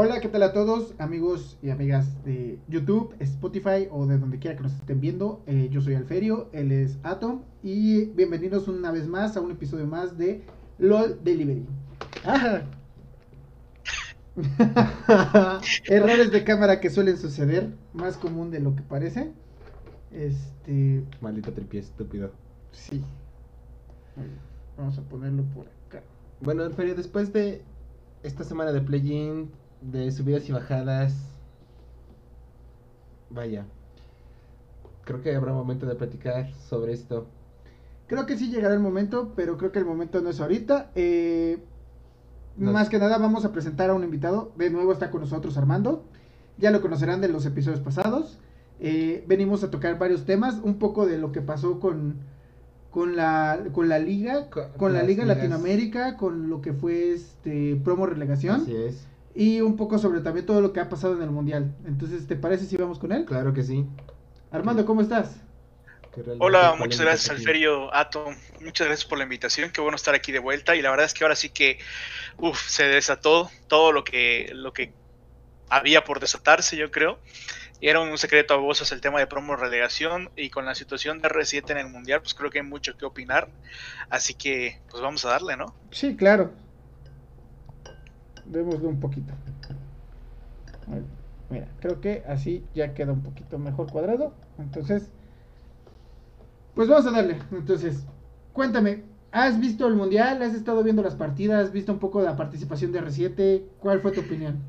Hola, ¿qué tal a todos, amigos y amigas de YouTube, Spotify o de donde quiera que nos estén viendo? Eh, yo soy Alferio, él es Atom y bienvenidos una vez más a un episodio más de LOL Delivery. Errores de cámara que suelen suceder, más común de lo que parece. Este. Maldito tripié estúpido. Sí. Vamos a ponerlo por acá. Bueno, Alferio, después de esta semana de play-in, de subidas y bajadas. Vaya. Creo que habrá momento de platicar sobre esto. Creo que sí llegará el momento, pero creo que el momento no es ahorita. Eh, Más que nada vamos a presentar a un invitado. De nuevo está con nosotros Armando. Ya lo conocerán de los episodios pasados. Eh, venimos a tocar varios temas, un poco de lo que pasó con, con, la, con la liga, con, la liga Latinoamérica, con lo que fue este promo relegación. Así es y un poco sobre también todo lo que ha pasado en el mundial. Entonces, ¿te parece si vamos con él? Claro que sí. Armando, ¿cómo estás? Hola, muchas gracias Alferio Atom, muchas gracias por la invitación, qué bueno estar aquí de vuelta y la verdad es que ahora sí que uf, se desató todo lo que, lo que había por desatarse yo creo, y era un secreto a voces el tema de promo relegación y con la situación de R7 en el mundial pues creo que hay mucho que opinar, así que pues vamos a darle, ¿no? Sí, claro, Démosle un poquito. Mira, creo que así ya queda un poquito mejor cuadrado. Entonces, pues vamos a darle. Entonces, cuéntame, ¿has visto el mundial? ¿Has estado viendo las partidas? ¿Has visto un poco de la participación de R7? ¿Cuál fue tu opinión?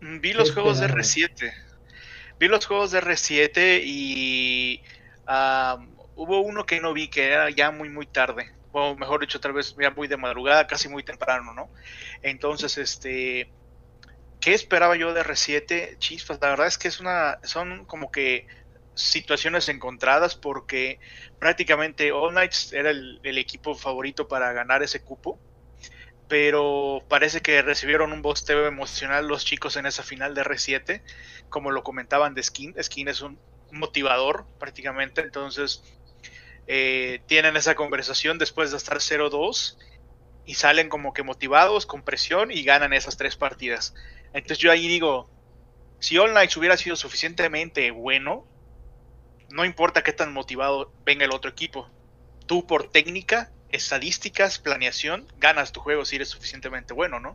Mm, vi los juegos de R7. Vi los juegos de R7 y hubo uno que no vi que era ya muy muy tarde o mejor dicho, tal vez ya muy de madrugada, casi muy temprano, ¿no? Entonces, este, ¿qué esperaba yo de R7? Chispas, la verdad es que es una, son como que situaciones encontradas porque prácticamente All Knights era el, equipo favorito para ganar ese cupo, pero parece que recibieron un bosteo emocional los chicos en esa final de R7, como lo comentaban de Skin, Skin es un motivador prácticamente, entonces eh, tienen esa conversación después de estar 0-2 y salen como que motivados, con presión y ganan esas tres partidas. Entonces yo ahí digo, si All Knights hubiera sido suficientemente bueno, no importa qué tan motivado venga el otro equipo, tú por técnica, estadísticas, planeación, ganas tu juego si eres suficientemente bueno, ¿no?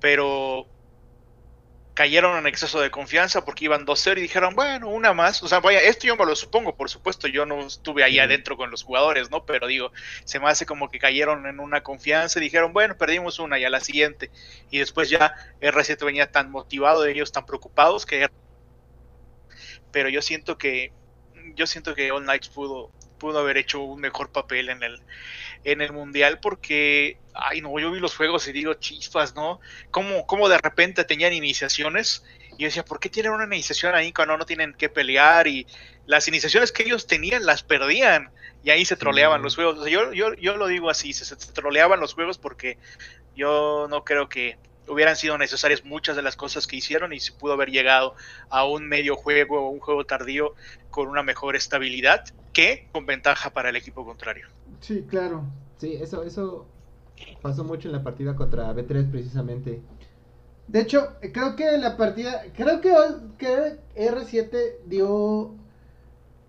Pero cayeron en exceso de confianza porque iban 2-0 y dijeron, bueno, una más. O sea, vaya, esto yo me lo supongo, por supuesto, yo no estuve ahí adentro con los jugadores, ¿no? Pero digo, se me hace como que cayeron en una confianza y dijeron, bueno, perdimos una y a la siguiente. Y después ya R7 venía tan motivado, ellos tan preocupados que... Pero yo siento que, yo siento que All Knights pudo, pudo haber hecho un mejor papel en el, en el mundial porque, ay no, yo vi los juegos y digo, chispas, ¿no? Como, como de repente tenían iniciaciones y yo decía, ¿por qué tienen una iniciación ahí cuando no tienen que pelear? Y las iniciaciones que ellos tenían las perdían y ahí se troleaban los juegos. yo, yo, yo lo digo así, se, se troleaban los juegos porque yo no creo que hubieran sido necesarias muchas de las cosas que hicieron y se pudo haber llegado a un medio juego o un juego tardío con una mejor estabilidad que con ventaja para el equipo contrario. Sí, claro. Sí, eso, eso pasó mucho en la partida contra B3 precisamente. De hecho, creo que la partida, creo que, que R7 dio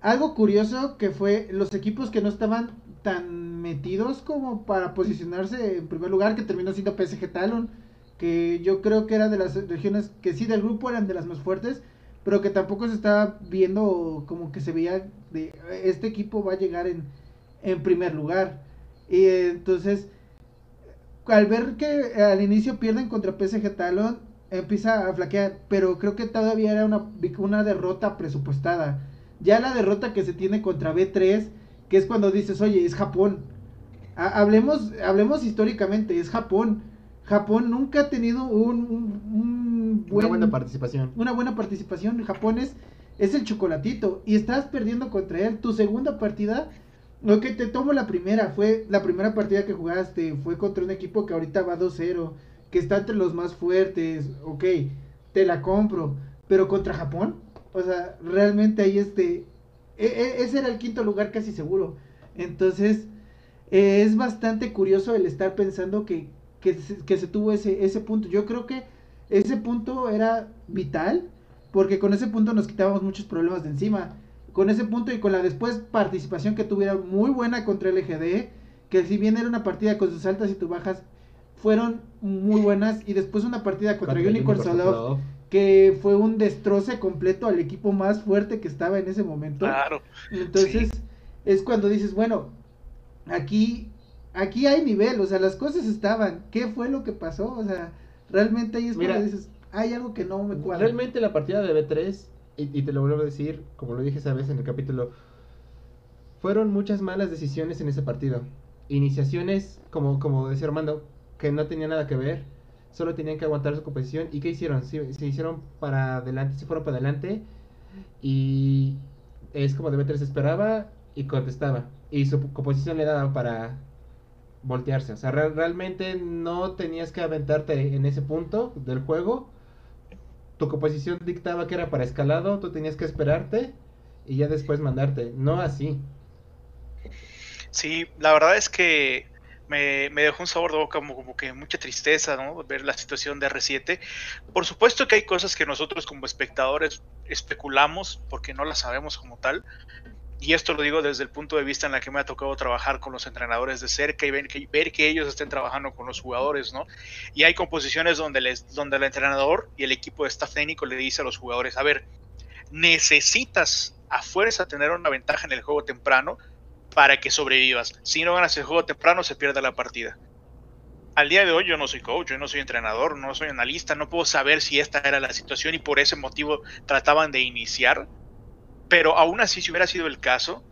algo curioso que fue los equipos que no estaban tan metidos como para posicionarse en primer lugar, que terminó siendo PSG Talon, que yo creo que era de las regiones que sí del grupo eran de las más fuertes, pero que tampoco se estaba viendo como que se veía de este equipo va a llegar en, en primer lugar. Y entonces, al ver que al inicio pierden contra PSG Talon, empieza a flaquear, pero creo que todavía era una, una derrota presupuestada. Ya la derrota que se tiene contra B3, que es cuando dices, oye, es Japón. hablemos, hablemos históricamente, es Japón. Japón nunca ha tenido un, una buena participación. Una buena participación. Japón es, es el chocolatito. Y estás perdiendo contra él. Tu segunda partida Ok, te tomo la primera. Fue la primera partida que jugaste. Fue contra un equipo que ahorita va 2-0. Que está entre los más fuertes. Ok, te la compro. Pero contra Japón. O sea, realmente ahí este. E, e, ese era el quinto lugar casi seguro. Entonces, eh, es bastante curioso el estar pensando que, que, se, que se tuvo ese, ese punto. Yo creo que ese punto era vital porque con ese punto nos quitábamos muchos problemas de encima. Con ese punto y con la después participación que tuvieron muy buena contra el EGD, que si bien era una partida con sus altas y tus bajas, fueron muy buenas. Y después una partida contra, Unicorn Solo, que fue un destroce completo al equipo más fuerte que estaba en ese momento. Claro. Entonces es cuando dices, bueno, aquí, aquí hay nivel, o sea, las cosas estaban. ¿Qué fue lo que pasó? O sea, realmente ahí es cuando dices, hay algo que no me cuadra. Realmente la partida de B3, y, te lo vuelvo a decir, como lo dije esa vez en el capítulo, fueron muchas malas decisiones en ese partido. Iniciaciones, como, como decía Armando, que no tenían nada que ver, solo tenían que aguantar su composición. ¿Y qué hicieron? Se, se hicieron para adelante, se fueron para adelante, y es como de B3 esperaba y contestaba. Y su composición le daba para voltearse. O sea, realmente no tenías que aventarte en ese punto del juego tu composición dictaba que era para escalado, tú tenías que esperarte y ya después mandarte, no así. Sí, la verdad es que me, dejó un sabor de boca como, que mucha tristeza, ¿no? Ver la situación de R7. Por supuesto que hay cosas que nosotros como espectadores especulamos porque no las sabemos como tal, y esto lo digo desde el punto de vista en la que me ha tocado trabajar con los entrenadores de cerca y ver que, ellos estén trabajando con los jugadores, ¿no? Y hay composiciones donde el entrenador y el equipo de staff técnico le dice a los jugadores, a ver, necesitas a fuerza tener una ventaja en el juego temprano para que sobrevivas. Si no ganas el juego temprano, se pierde la partida. Al día de hoy yo no soy coach, yo no soy entrenador, no soy analista, no puedo saber si esta era la situación y por ese motivo trataban de iniciar pero aún así, si hubiera sido el caso,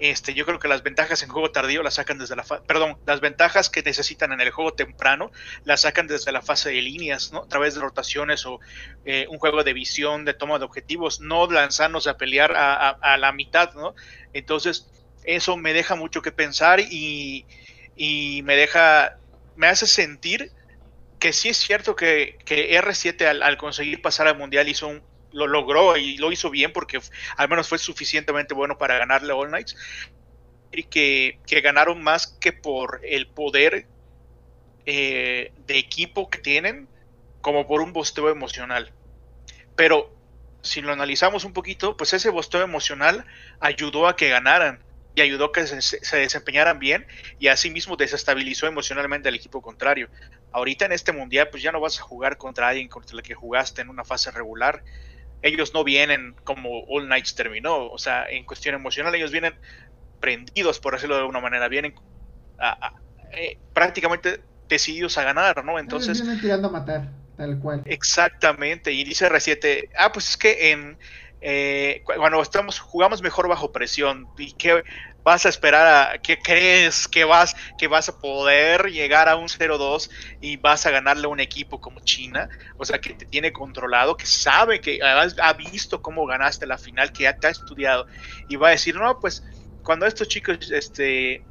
este, yo creo que las ventajas en juego tardío las sacan desde la fase, perdón, las ventajas que necesitan en el juego temprano las sacan desde la fase de líneas, ¿no? A través de rotaciones o eh, un juego de visión, de toma de objetivos, no lanzarnos a pelear a, la mitad, ¿no? Entonces, eso me deja mucho que pensar y, me deja, me hace sentir que sí es cierto que, R7 al, al conseguir pasar al mundial hizo un, lo logró y lo hizo bien porque al menos fue suficientemente bueno para ganarle All Knights. Y que, ganaron más que por el poder eh, de equipo que tienen, como por un bosteo emocional. Pero si lo analizamos un poquito, pues ese bosteo emocional ayudó a que ganaran y ayudó a que se, se, desempeñaran bien y asimismo desestabilizó emocionalmente al equipo contrario. Ahorita en este mundial, pues ya no vas a jugar contra alguien contra el que jugaste en una fase regular ellos no vienen como All Knights terminó, o sea, en cuestión emocional ellos vienen prendidos, por decirlo de alguna manera, vienen eh, prácticamente decididos a ganar, ¿no? Entonces... vienen tirando a matar, tal cual. Exactamente, y dice R7, ah, pues es que en... Eh, cuando estamos jugamos mejor bajo presión y que vas a esperar a que crees que vas que vas a poder llegar a un 0-2 y vas a ganarle a un equipo como China, o sea, que te tiene controlado, que sabe que ha visto cómo ganaste la final, que ya te ha estudiado y va a decir, "No, pues cuando estos chicos este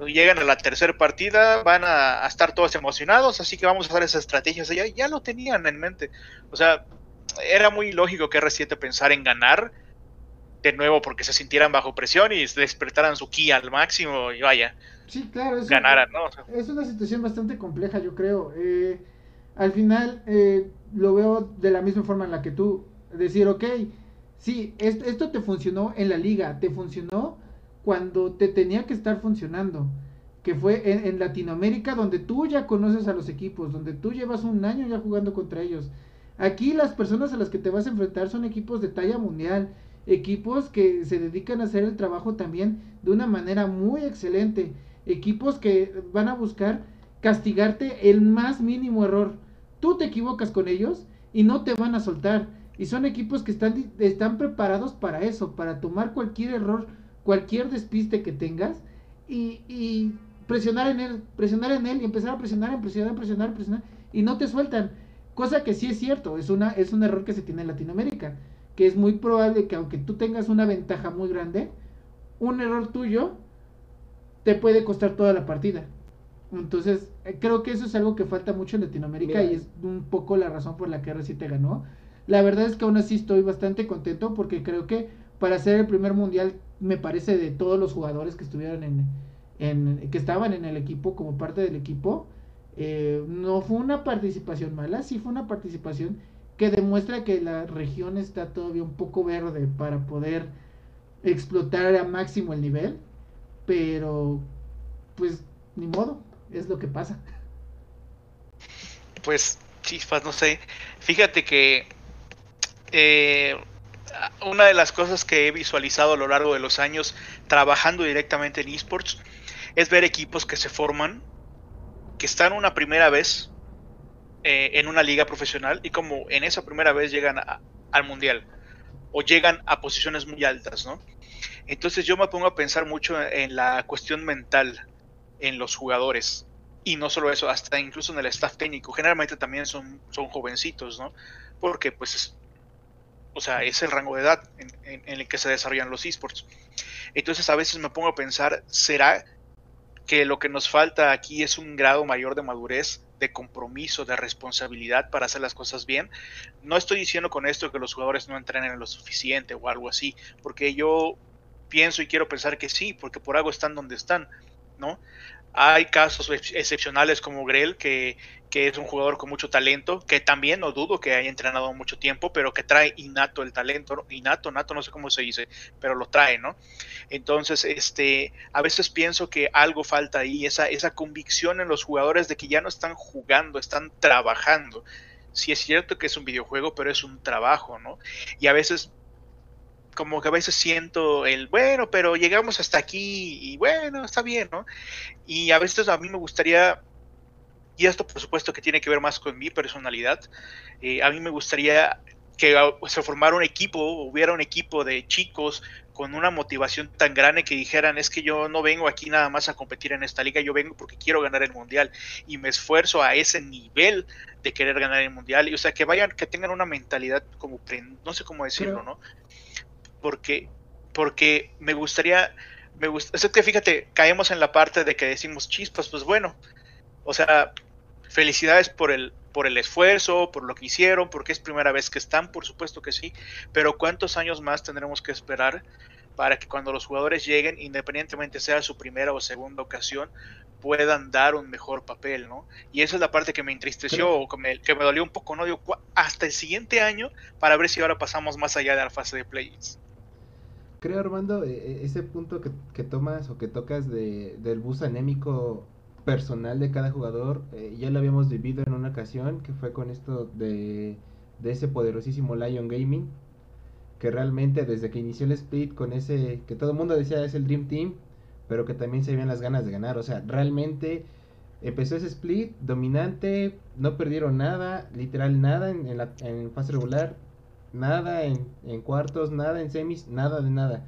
llegan a la tercera partida van a, estar todos emocionados, así que vamos a hacer esas estrategias. Ya, ya lo tenían en mente. O sea, era muy lógico que R7 pensar en ganar de nuevo porque se sintieran bajo presión y despertaran su ki al máximo y vaya, sí, claro, es ganaran, ¿no? es una situación bastante compleja, yo creo. Eh, al final eh, lo veo de la misma forma en la que tú, decir, ok, sí, esto, esto te funcionó en la liga, te funcionó cuando te tenía que estar funcionando, que fue en, en Latinoamérica donde tú ya conoces a los equipos, donde tú llevas un año ya jugando contra ellos. Aquí las personas a las que te vas a enfrentar son equipos de talla mundial equipos que se dedican a hacer el trabajo también de una manera muy excelente, equipos que van a buscar castigarte el más mínimo error. Tú te equivocas con ellos y no te van a soltar. Y son equipos que están, están preparados para eso, para tomar cualquier error, cualquier despiste que tengas y, y presionar en él, presionar en él y empezar a presionar, presionar, presionar, presionar y no te sueltan. Cosa que sí es cierto, es, una, es un error que se tiene en Latinoamérica que es muy probable que aunque tú tengas una ventaja muy grande, un error tuyo te puede costar toda la partida. Entonces, eh, creo que eso es algo que falta mucho en Latinoamérica y es un poco la razón por la que R7 ganó. La verdad es que aún así estoy bastante contento porque creo que para ser el primer mundial, me parece de todos los jugadores que estuvieron en, en que estaban en el equipo como parte del equipo, Eh, no fue una participación mala, sí fue una participación que demuestra que la región está todavía un poco verde para poder explotar a máximo el nivel, pero pues ni modo, es lo que pasa. Pues chispas, no sé. Fíjate que eh, una de las cosas que he visualizado a lo largo de los años trabajando directamente en esports es ver equipos que se forman, que están una primera vez eh, en una liga profesional y como en esa primera vez llegan al mundial o llegan a posiciones muy altas, ¿no? Entonces yo me pongo a pensar mucho en la cuestión mental en los jugadores y no solo eso, hasta incluso en el staff técnico. Generalmente también son, son jovencitos, ¿no? Porque pues o sea, es el rango de edad en, el que se desarrollan los esports. Entonces a veces me pongo a pensar, ¿será que lo que nos falta aquí es un grado mayor de madurez, de compromiso, de responsabilidad para hacer las cosas bien? No estoy diciendo con esto que los jugadores no entrenen lo suficiente o algo así, porque yo pienso y quiero pensar que sí, porque por algo están donde están, ¿no? Hay casos excepcionales como Grell, que, es un jugador con mucho talento, que también no dudo que haya entrenado mucho tiempo, pero que trae innato el talento, innato, nato, no sé cómo se dice, pero lo trae, ¿no? Entonces, este, a veces pienso que algo falta ahí, esa, esa convicción en los jugadores de que ya no están jugando, están trabajando. Sí es cierto que es un videojuego, pero es un trabajo, ¿no? Y a veces como que a veces siento el, bueno, pero llegamos hasta aquí y bueno, está bien, ¿no? Y a veces a mí me gustaría, y esto por supuesto que tiene que ver más con mi personalidad, eh, a mí me gustaría que se formara un equipo, hubiera un equipo de chicos con una motivación tan grande que dijeran, es que yo no vengo aquí nada más a competir en esta liga, yo vengo porque quiero ganar el mundial y me esfuerzo a ese nivel de querer ganar el mundial, y o sea, que vayan, que tengan una mentalidad como, no sé cómo decirlo, ¿no? Porque, porque me gustaría, me gusta, es que fíjate, caemos en la parte de que decimos chispas, pues bueno, o sea, felicidades por el, por el esfuerzo, por lo que hicieron, porque es primera vez que están, por supuesto que sí, pero ¿cuántos años más tendremos que esperar para que cuando los jugadores lleguen, independientemente sea su primera o segunda ocasión, puedan dar un mejor papel, ¿no? Y esa es la parte que me entristeció, o que me, que me dolió un poco, ¿no? Digo, hasta el siguiente año para ver si ahora pasamos más allá de la fase de plays creo, Armando, e, e, ese punto que, tomas o que tocas de, del bus anémico personal de cada jugador, eh, ya lo habíamos vivido en una ocasión, que fue con esto de, de ese poderosísimo Lion Gaming, que realmente desde que inició el split con ese, que todo el mundo decía es el Dream Team, pero que también se veían las ganas de ganar, o sea, realmente empezó ese split dominante, no perdieron nada, literal nada en, en la en fase regular, nada en, cuartos, nada en semis, nada de nada.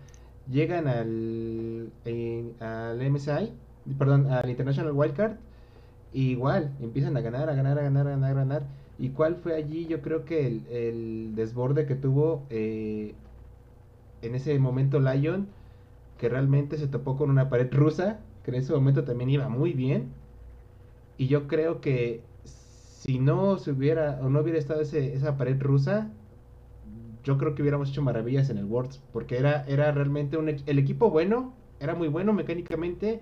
Llegan al, al MSI, perdón, al International Wildcard, y igual empiezan a ganar, a ganar, a ganar, a ganar, a ganar. ¿Y cuál fue allí? Yo creo que el, desborde que tuvo eh, en ese momento Lion, que realmente se topó con una pared rusa, que en ese momento también iba muy bien. Y yo creo que si no se hubiera o no hubiera estado ese, esa pared rusa, yo creo que hubiéramos hecho maravillas en el Worlds, porque era, era realmente un, el equipo bueno, era muy bueno mecánicamente,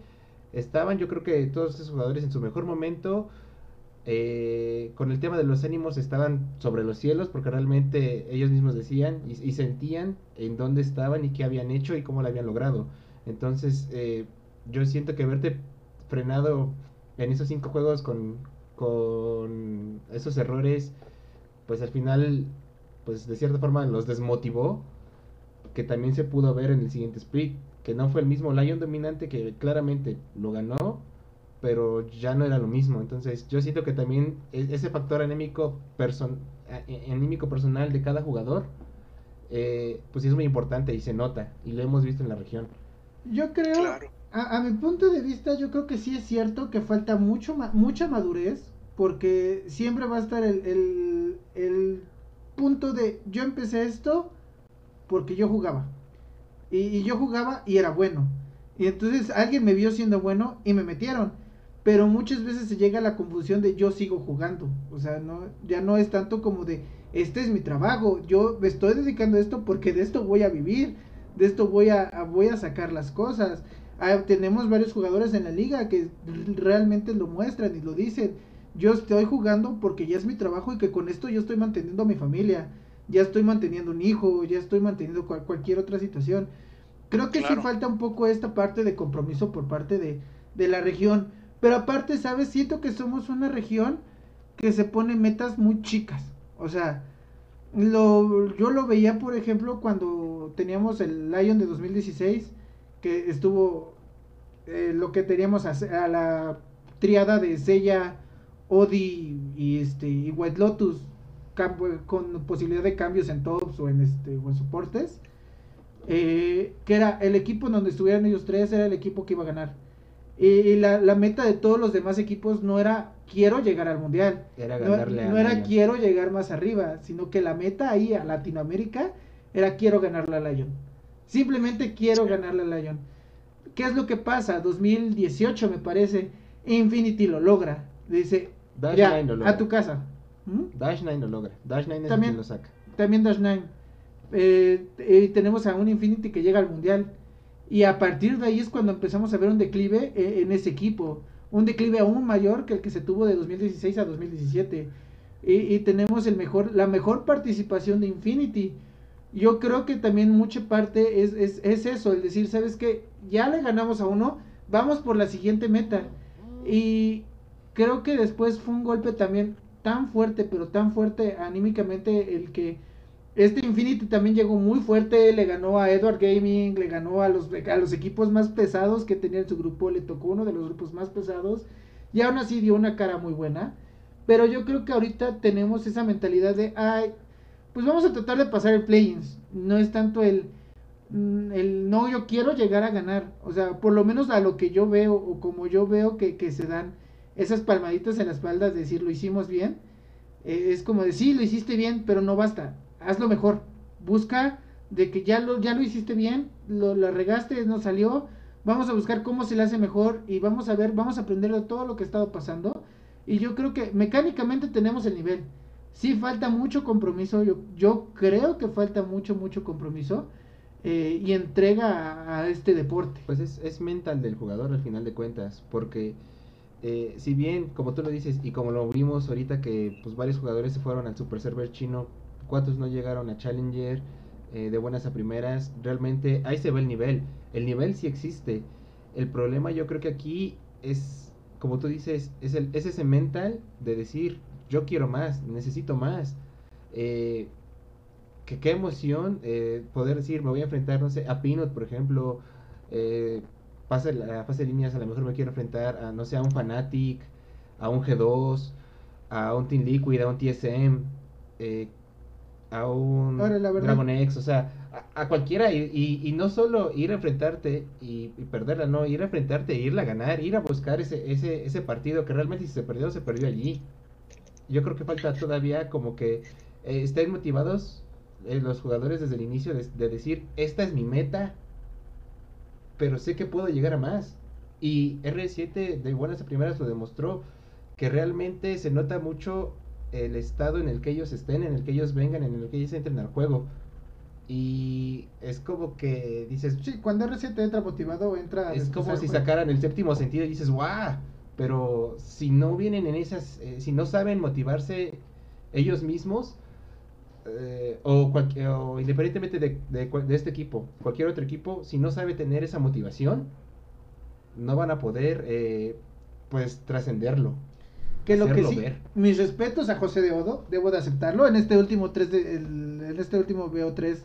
estaban yo creo que todos esos jugadores en su mejor momento, eh, con el tema de los ánimos estaban sobre los cielos, porque realmente ellos mismos decían y, sentían en dónde estaban y qué habían hecho y cómo lo habían logrado. Entonces, eh, yo siento que verte frenado en esos cinco juegos con, con esos errores, pues al final pues de cierta forma los desmotivó, que también se pudo ver en el siguiente split, que no fue el mismo Lion dominante que claramente lo ganó, pero ya no era lo mismo. Entonces yo siento que también e-, ese factor anémico, person e-, anímico personal de cada jugador, eh, pues es muy importante y se nota, y lo hemos visto en la región. Yo creo, a, mi punto de vista, yo creo que sí es cierto que falta mucho mucha madurez, porque siempre va a estar el, el punto de yo empecé esto porque yo jugaba. Y, yo jugaba y era bueno. Y entonces alguien me vio siendo bueno y me metieron. Pero muchas veces se llega a la confusión de yo sigo jugando. O sea, no, ya no es tanto como de este es mi trabajo. Yo me estoy dedicando a esto porque de esto voy a vivir. De esto voy a, voy a sacar las cosas. Ah, tenemos varios jugadores en la liga que realmente lo muestran y lo dicen yo estoy jugando porque ya es mi trabajo y que con esto yo estoy manteniendo a mi familia, ya estoy manteniendo un hijo, ya estoy manteniendo cualquier otra situación. Creo que sí falta un poco esta parte de compromiso por parte de, de la región. Pero aparte, ¿sabes? Siento que somos una región que se pone metas muy chicas. O sea, lo, yo lo veía, por ejemplo, cuando teníamos el Lion de 2016, que estuvo eh, lo que teníamos a, a, la triada de Sella, Odi y, este, y White Lotus, con posibilidad de cambios en tops o en, este, o en soportes. Eh, que era el equipo en donde estuvieran ellos tres, era el equipo que iba a ganar. Y, la, la, meta de todos los demás equipos no era quiero llegar al mundial, era no, no era quiero llegar más arriba, sino que la meta ahí a Latinoamérica era quiero ganarle a Lion. Simplemente quiero ganarle a Lion. ¿Qué es lo que pasa? 2018 me parece, Infinity lo logra. Dice, Dash ya, 9 lo logra. a tu casa. ¿Mm? Dash 9 lo logra. Dash 9 es También- quien lo saca. También Dash 9. Eh, eh, tenemos a un Infinity que llega al mundial. Y a partir de ahí es cuando empezamos a ver un declive eh, en ese equipo. Un declive aún mayor que el que se tuvo de 2016 a 2017. Y, y tenemos el mejor, la mejor participación de Infinity. Yo creo que también mucha parte es, es, es eso, el decir, ¿sabes qué? Ya le ganamos a uno, vamos por la siguiente meta. Y creo que después fue un golpe también tan fuerte, pero tan fuerte anímicamente el que este Infinity también llegó muy fuerte, le ganó a Edward Gaming, le ganó a los, a los equipos más pesados que tenía en su grupo, le tocó uno de los grupos más pesados y aún así dio una cara muy buena. Pero yo creo que ahorita tenemos esa mentalidad de, ay, pues vamos a tratar de pasar el play-ins. No es tanto el, mm, el, no, yo quiero llegar a ganar. O sea, por lo menos a lo que yo veo o como yo veo que, que se dan esas palmaditas en la espalda de decir lo hicimos bien. eh, es como decir, sí, lo hiciste bien, pero no basta. Hazlo mejor. Busca de que ya lo, ya lo hiciste bien, lo, la regaste, no salió. Vamos a buscar cómo se le hace mejor y vamos a ver, vamos a aprender de todo lo que ha estado pasando. Y yo creo que mecánicamente tenemos el nivel. Sí falta mucho compromiso, yo, yo creo que falta mucho, mucho compromiso eh, y entrega a, a este deporte. Pues es, es mental del jugador al final de cuentas, porque eh, si bien, como tú lo dices, y como lo vimos ahorita que pues varios jugadores se fueron al Super Server chino, cuantos no llegaron a Challenger eh, de buenas a primeras, realmente ahí se ve el nivel, el nivel sí existe, el problema yo creo que aquí es, como tú dices, es, el, es ese mental de decir, yo quiero más, necesito más, eh, que qué emoción poder decir, me voy a enfrentar, no sé, a Peanut, por ejemplo, pase la fase de líneas, a lo mejor me quiero enfrentar a, no sé, a un Fnatic, a un G2, a un Team Liquid, a un TSM, eh, a un Ahora, la verdad- Dragon X, o sea, a, a cualquiera, y, y, y no solo ir a enfrentarte y, y perderla, no, ir a enfrentarte, irla a ganar, ir a buscar ese, ese, ese partido que realmente si se perdió, se perdió allí. Yo creo que falta todavía como que eh, estén motivados eh, los jugadores desde el inicio de, de decir, esta es mi meta, pero sé que puedo llegar a más. Y R7 de buenas a primeras lo demostró, que realmente se nota mucho el estado en el que ellos estén, en el que ellos vengan, en el que ellos entren al juego. Y es como que dices, Sí, cuando R7 entra motivado, entra... es como si sacaran el séptimo sentido y dices, ¡guau! Pero si no vienen en esas, eh, si no saben motivarse ellos mismos, eh, o, cualquier, o independientemente de, de de este equipo, cualquier otro equipo, si no sabe tener esa motivación, no van a poder, eh, pues, trascenderlo. Que lo que sí, ver. mis respetos a José de Odo, debo de aceptarlo. En este último 3 de, el- en este último BO3,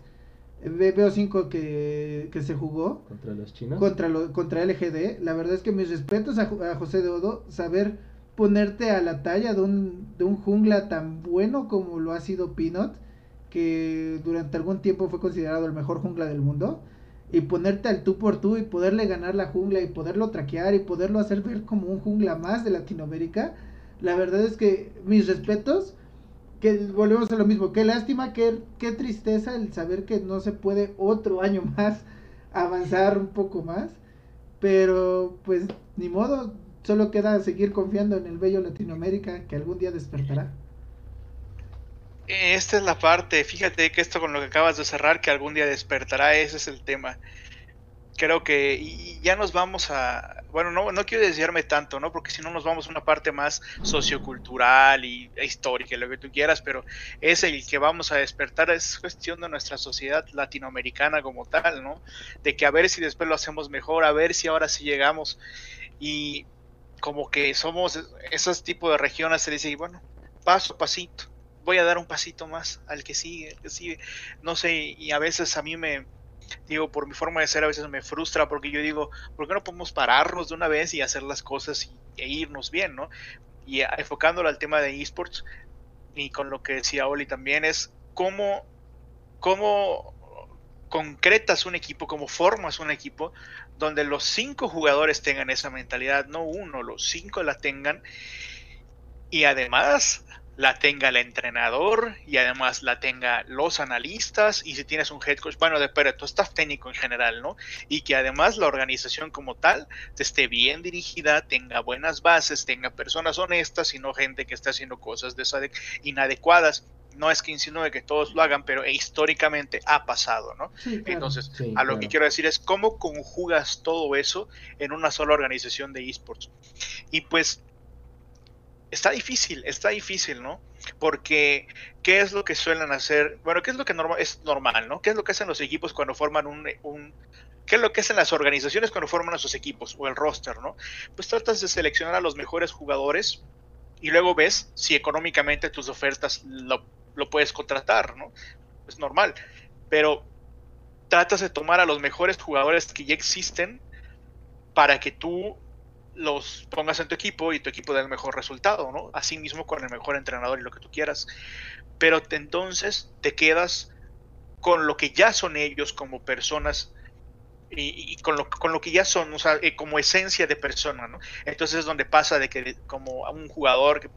eh, BO5 que, que se jugó Contra los chinos. contra lo, contra LGD, la verdad es que mis respetos a José de Odo, saber ponerte a la talla de un, de un jungla tan bueno como lo ha sido Peanut, que durante algún tiempo fue considerado el mejor jungla del mundo, y ponerte al tú por tú y poderle ganar la jungla y poderlo traquear y poderlo hacer ver como un jungla más de Latinoamérica, la verdad es que mis respetos, que volvemos a lo mismo, qué lástima, qué, qué tristeza el saber que no se puede otro año más avanzar un poco más, pero pues ni modo, solo queda seguir confiando en el bello Latinoamérica que algún día despertará. Esta es la parte, fíjate que esto con lo que acabas de cerrar, que algún día despertará, ese es el tema. creo que ya nos vamos a, bueno, no, no quiero desviarme tanto, ¿no? Porque si no nos vamos a una parte más sociocultural y histórica, lo que tú quieras, pero es el que vamos a despertar, es cuestión de nuestra sociedad latinoamericana como tal, ¿no? De que a ver si después lo hacemos mejor, a ver si ahora sí llegamos y como que somos esos tipos de regiones, se dice, bueno, paso a pasito, voy a dar un pasito más al que sigue, al que sigue, no sé, y a veces a mí me, digo, por mi forma de ser a veces me frustra porque yo digo, ¿por qué no podemos pararnos de una vez y hacer las cosas e irnos bien, ¿no? Y enfocándolo al tema de esports y con lo que decía Oli también es cómo, cómo concretas un equipo, cómo formas un equipo donde los cinco jugadores tengan esa mentalidad, no uno, los cinco la tengan y además la tenga el entrenador y además la tenga los analistas y si tienes un head coach, bueno, de pero tu staff técnico en general, ¿no? Y que además la organización como tal esté bien dirigida, tenga buenas bases, tenga personas honestas y no gente que esté haciendo cosas inadecuadas. No es que insinúe que todos lo hagan, pero históricamente ha pasado, ¿no? Entonces, a lo que quiero decir es cómo conjugas todo eso en una sola organización de esports. Y pues está difícil, está difícil, ¿no? Porque, ¿qué es lo que suelen hacer? Bueno, ¿qué es lo que es normal, ¿no? ¿Qué es lo que hacen los equipos cuando forman un, un ¿Qué es lo que hacen las organizaciones cuando forman a sus equipos o el roster, ¿no? Pues tratas de seleccionar a los mejores jugadores y luego ves si económicamente tus ofertas lo, lo puedes contratar, ¿no? Es normal. Pero tratas de tomar a los mejores jugadores que ya existen para que tú los pongas en tu equipo y tu equipo dé el mejor resultado, ¿no? Así mismo con el mejor entrenador y lo que tú quieras. Pero entonces te quedas con lo que ya son ellos como personas y, con, lo, con lo que ya son, o sea, eh, como esencia de persona, ¿no? Entonces es donde pasa de que como a un jugador que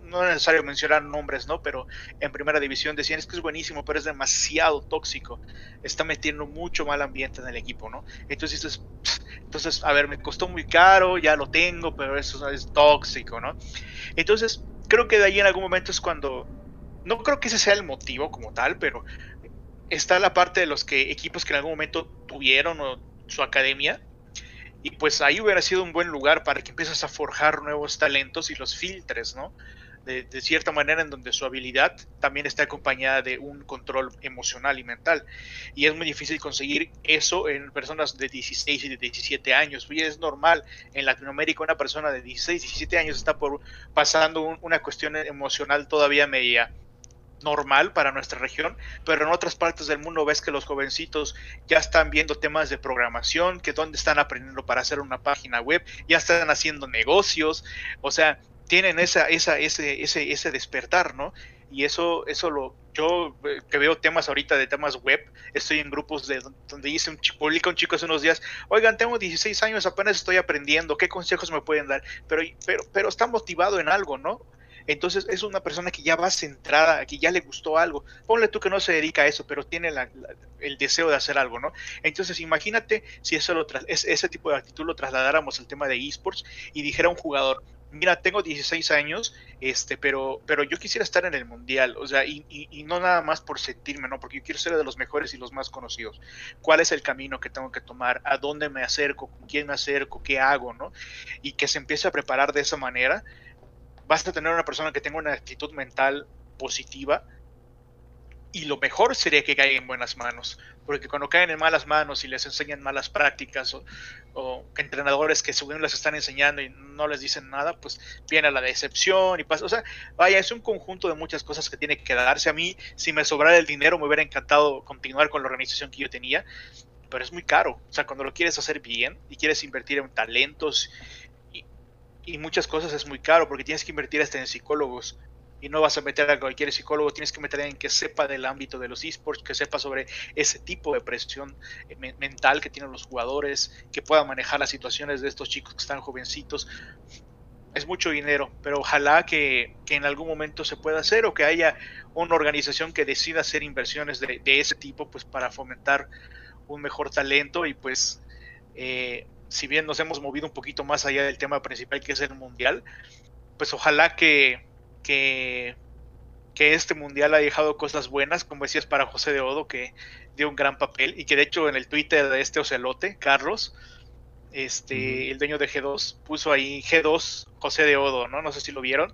no es necesario mencionar nombres, ¿no? Pero en primera división decían es que es buenísimo, pero es demasiado tóxico. Está metiendo mucho mal ambiente en el equipo, ¿no? Entonces entonces, a ver, me costó muy caro, ya lo tengo, pero eso es tóxico, ¿no? Entonces, creo que de ahí en algún momento es cuando, no creo que ese sea el motivo como tal, pero está la parte de los que equipos que en algún momento tuvieron su academia y pues ahí hubiera sido un buen lugar para que empieces a forjar nuevos talentos y los filtres, ¿no? De, cierta manera en donde su habilidad también está acompañada de un control emocional y mental. Y es muy difícil conseguir eso en personas de 16 y de 17 años. Y es normal, en Latinoamérica una persona de 16, 17 años está por, pasando una cuestión emocional todavía media normal para nuestra región, pero en otras partes del mundo ves que los jovencitos ya están viendo temas de programación, que dónde están aprendiendo para hacer una página web, ya están haciendo negocios, o sea, tienen esa, esa, ese, ese, ese despertar, ¿no? Y eso, eso lo, yo eh, que veo temas ahorita de temas web, estoy en grupos de donde dice un publica un chico hace unos días, oigan, tengo 16 años, apenas estoy aprendiendo, ¿qué consejos me pueden dar? Pero, pero, pero está motivado en algo, ¿no? Entonces es una persona que ya va centrada, que ya le gustó algo. Ponle tú que no se dedica a eso, pero tiene el deseo de hacer algo, ¿no? Entonces imagínate si eso lo ese tipo de actitud lo trasladáramos al tema de esports y dijera un jugador, mira, tengo 16 años, este, pero, pero yo quisiera estar en el mundial, o sea, y, y, no nada más por sentirme, ¿no? Porque yo quiero ser de los mejores y los más conocidos. ¿Cuál es el camino que tengo que tomar? ¿A dónde me acerco? ¿Con quién me acerco? ¿Qué hago? ¿No? Y que se empiece a preparar de esa manera vas a tener una persona que tenga una actitud mental positiva y lo mejor sería que caiga en buenas manos, porque cuando caen en malas manos y les enseñan malas prácticas o, entrenadores que según les están enseñando y no les dicen nada, pues viene la decepción y pasa, o sea, vaya, es un conjunto de muchas cosas que tiene que darse. A mí, si me sobrara el dinero, me hubiera encantado continuar con la organización que yo tenía, pero es muy caro. O sea, cuando lo quieres hacer bien y quieres invertir en talentos y muchas cosas es muy caro porque tienes que invertir hasta en psicólogos y no vas a meter a cualquier psicólogo, tienes que meter a alguien que sepa del ámbito de los esports, que sepa sobre ese tipo de presión eh, mental que tienen los jugadores, que pueda manejar las situaciones de estos chicos que están jovencitos. Es mucho dinero, pero ojalá que, que en algún momento se pueda hacer o que haya una organización que decida hacer inversiones de, de ese tipo, pues para fomentar un mejor talento y pues eh, si bien nos hemos movido un poquito más allá del tema principal que es el mundial, pues ojalá que, que, que este mundial ha dejado cosas buenas, como decías para José de Odo, que dio un gran papel y que de hecho en el Twitter de este ocelote, Carlos, este, el dueño de G2, puso ahí G2 José de Odo, ¿no? No sé si lo vieron.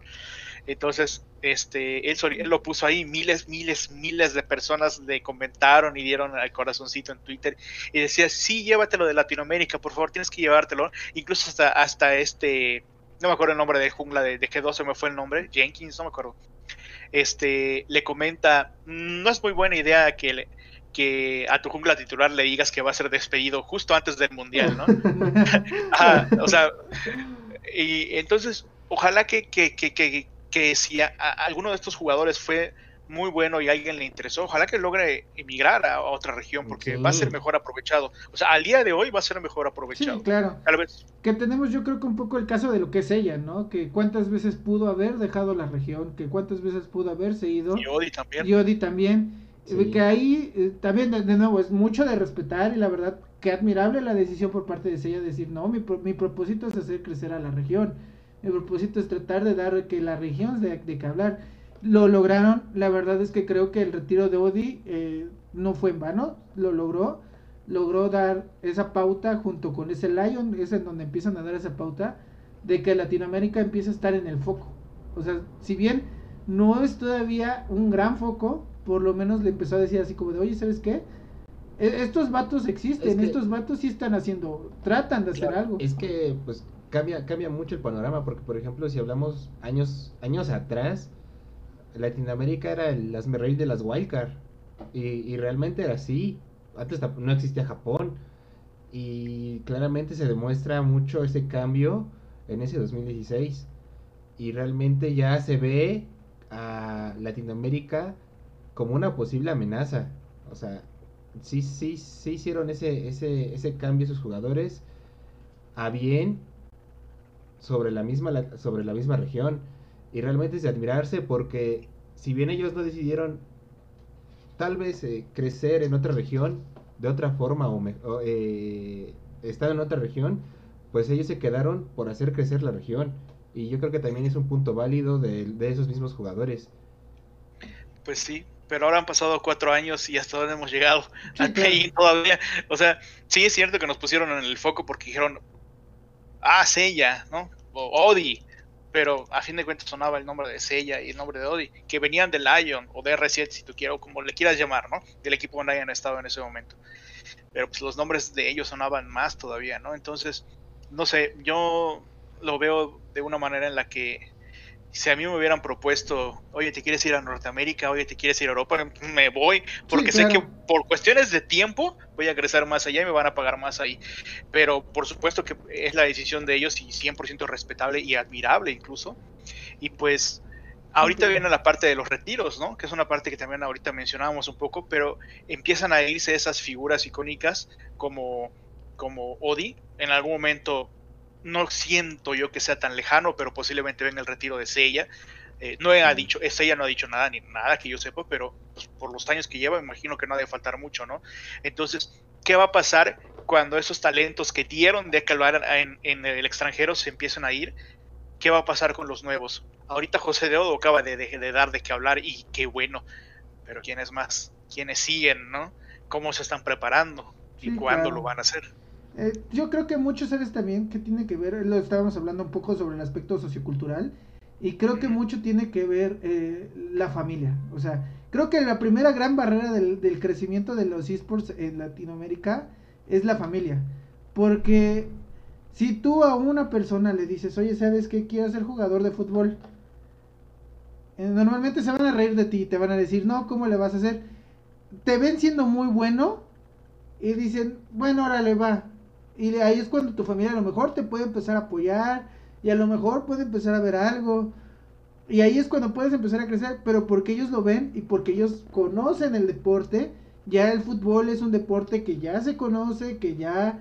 Entonces, este, él, lo puso ahí, miles, miles, miles de personas le comentaron y dieron al corazoncito en Twitter y decía, sí, llévatelo de Latinoamérica, por favor, tienes que llevártelo. Incluso hasta, hasta este, no me acuerdo el nombre de jungla de, de G2, se me fue el nombre, Jenkins, no me acuerdo. Este, le comenta, no es muy buena idea que le, que a tu jungla titular le digas que va a ser despedido justo antes del mundial, ¿no? o sea, y entonces, ojalá que, que, que, que si alguno de estos jugadores fue muy bueno y a alguien le interesó, ojalá que logre emigrar a otra región porque va a ser mejor aprovechado. O sea, al día de hoy va a ser mejor aprovechado. Sí, claro. Tal vez. Que tenemos yo creo que un poco el caso de lo que es ella, ¿no? Que cuántas veces pudo haber dejado la región, que cuántas veces pudo haberse ido. Y Odi también. Y Odi también. Que ahí eh, también, de, nuevo, es mucho de respetar y la verdad que admirable la decisión por parte de ella de decir, no, mi, mi propósito es hacer crecer a la región el propósito es tratar de dar que la región de, de que hablar. Lo lograron, la verdad es que creo que el retiro de Odi eh, no fue en vano, lo logró, logró dar esa pauta junto con ese Lion, es en donde empiezan a dar esa pauta de que Latinoamérica empieza a estar en el foco. O sea, si bien no es todavía un gran foco, por lo menos le empezó a decir así como de, oye, ¿sabes qué? E, estos vatos existen, estos vatos sí están haciendo, tratan de hacer algo. Es que, pues, cambia, cambia mucho el panorama, porque por ejemplo, si hablamos años, años atrás, Latinoamérica era el reír de las wildcard. Y, y realmente era así. Antes no existía Japón. Y claramente se demuestra mucho ese cambio en ese 2016. Y realmente ya se ve a Latinoamérica como una posible amenaza. O sea, sí, sí, sí hicieron ese, ese, ese cambio sus jugadores a bien sobre la misma, sobre la misma región. Y realmente es de admirarse porque si bien ellos no decidieron tal vez eh, crecer en otra región de otra forma o, eh, estar en otra región, pues ellos se quedaron por hacer crecer la región. Y yo creo que también es un punto válido de, esos mismos jugadores. Pues sí, pero ahora han pasado cuatro años y hasta dónde hemos llegado. todavía. O sea, sí es cierto que nos pusieron en el foco porque dijeron, ah, Sella, ¿no? O Odi, pero a fin de cuentas sonaba el nombre de Sella y el nombre de Odi, que venían de Lion o de R7, si tú quieres, o como le quieras llamar, ¿no? Del equipo donde hayan estado en ese momento. Pero pues los nombres de ellos sonaban más todavía, ¿no? Entonces, no sé, yo lo veo de una manera en la que si a mí me hubieran propuesto, oye, ¿te quieres ir a Norteamérica? Oye, ¿te quieres ir a Europa? Me voy, porque sé que por cuestiones de tiempo voy a crecer más allá y me van a pagar más ahí. Pero por supuesto que es la decisión de ellos y 100% respetable y admirable incluso. Y pues ahorita viene la parte de los retiros, ¿no? Que es una parte que también ahorita mencionábamos un poco, pero empiezan a irse esas figuras icónicas como, como Odi. En algún momento no siento yo que sea tan lejano, pero posiblemente venga el retiro de Sella. Eh, no ha dicho, Sella no ha dicho nada, ni nada que yo sepa, pero pues, por los años que lleva, imagino que no ha de faltar mucho, ¿no? Entonces, ¿qué va a pasar cuando esos talentos que dieron de calvar en, en el extranjero se empiezan a ir? ¿Qué va a pasar con los nuevos? Ahorita José de Odo acaba de, de, dar de qué hablar y qué bueno, pero ¿quiénes más? ¿Quiénes siguen, no? ¿Cómo se están preparando? ¿Y cuándo lo van a hacer? Eh, yo creo que mucho, ¿sabes también que tiene que ver? Lo estábamos hablando un poco sobre el aspecto sociocultural. Y creo que mucho tiene que ver eh, la familia. O sea, creo que la primera gran barrera del, del crecimiento de los esports en Latinoamérica es la familia. Porque si tú a una persona le dices, oye, ¿sabes qué? Quiero ser jugador de fútbol. Eh, normalmente se van a reír de ti, te van a decir, no, ¿cómo le vas a hacer? Te ven siendo muy bueno y dicen, bueno, órale, va, y ahí es cuando tu familia a lo mejor te puede empezar a apoyar y a lo mejor puede empezar a ver algo. Y ahí es cuando puedes empezar a crecer, pero porque ellos lo ven y porque ellos conocen el deporte, ya el fútbol es un deporte que ya se conoce, que ya,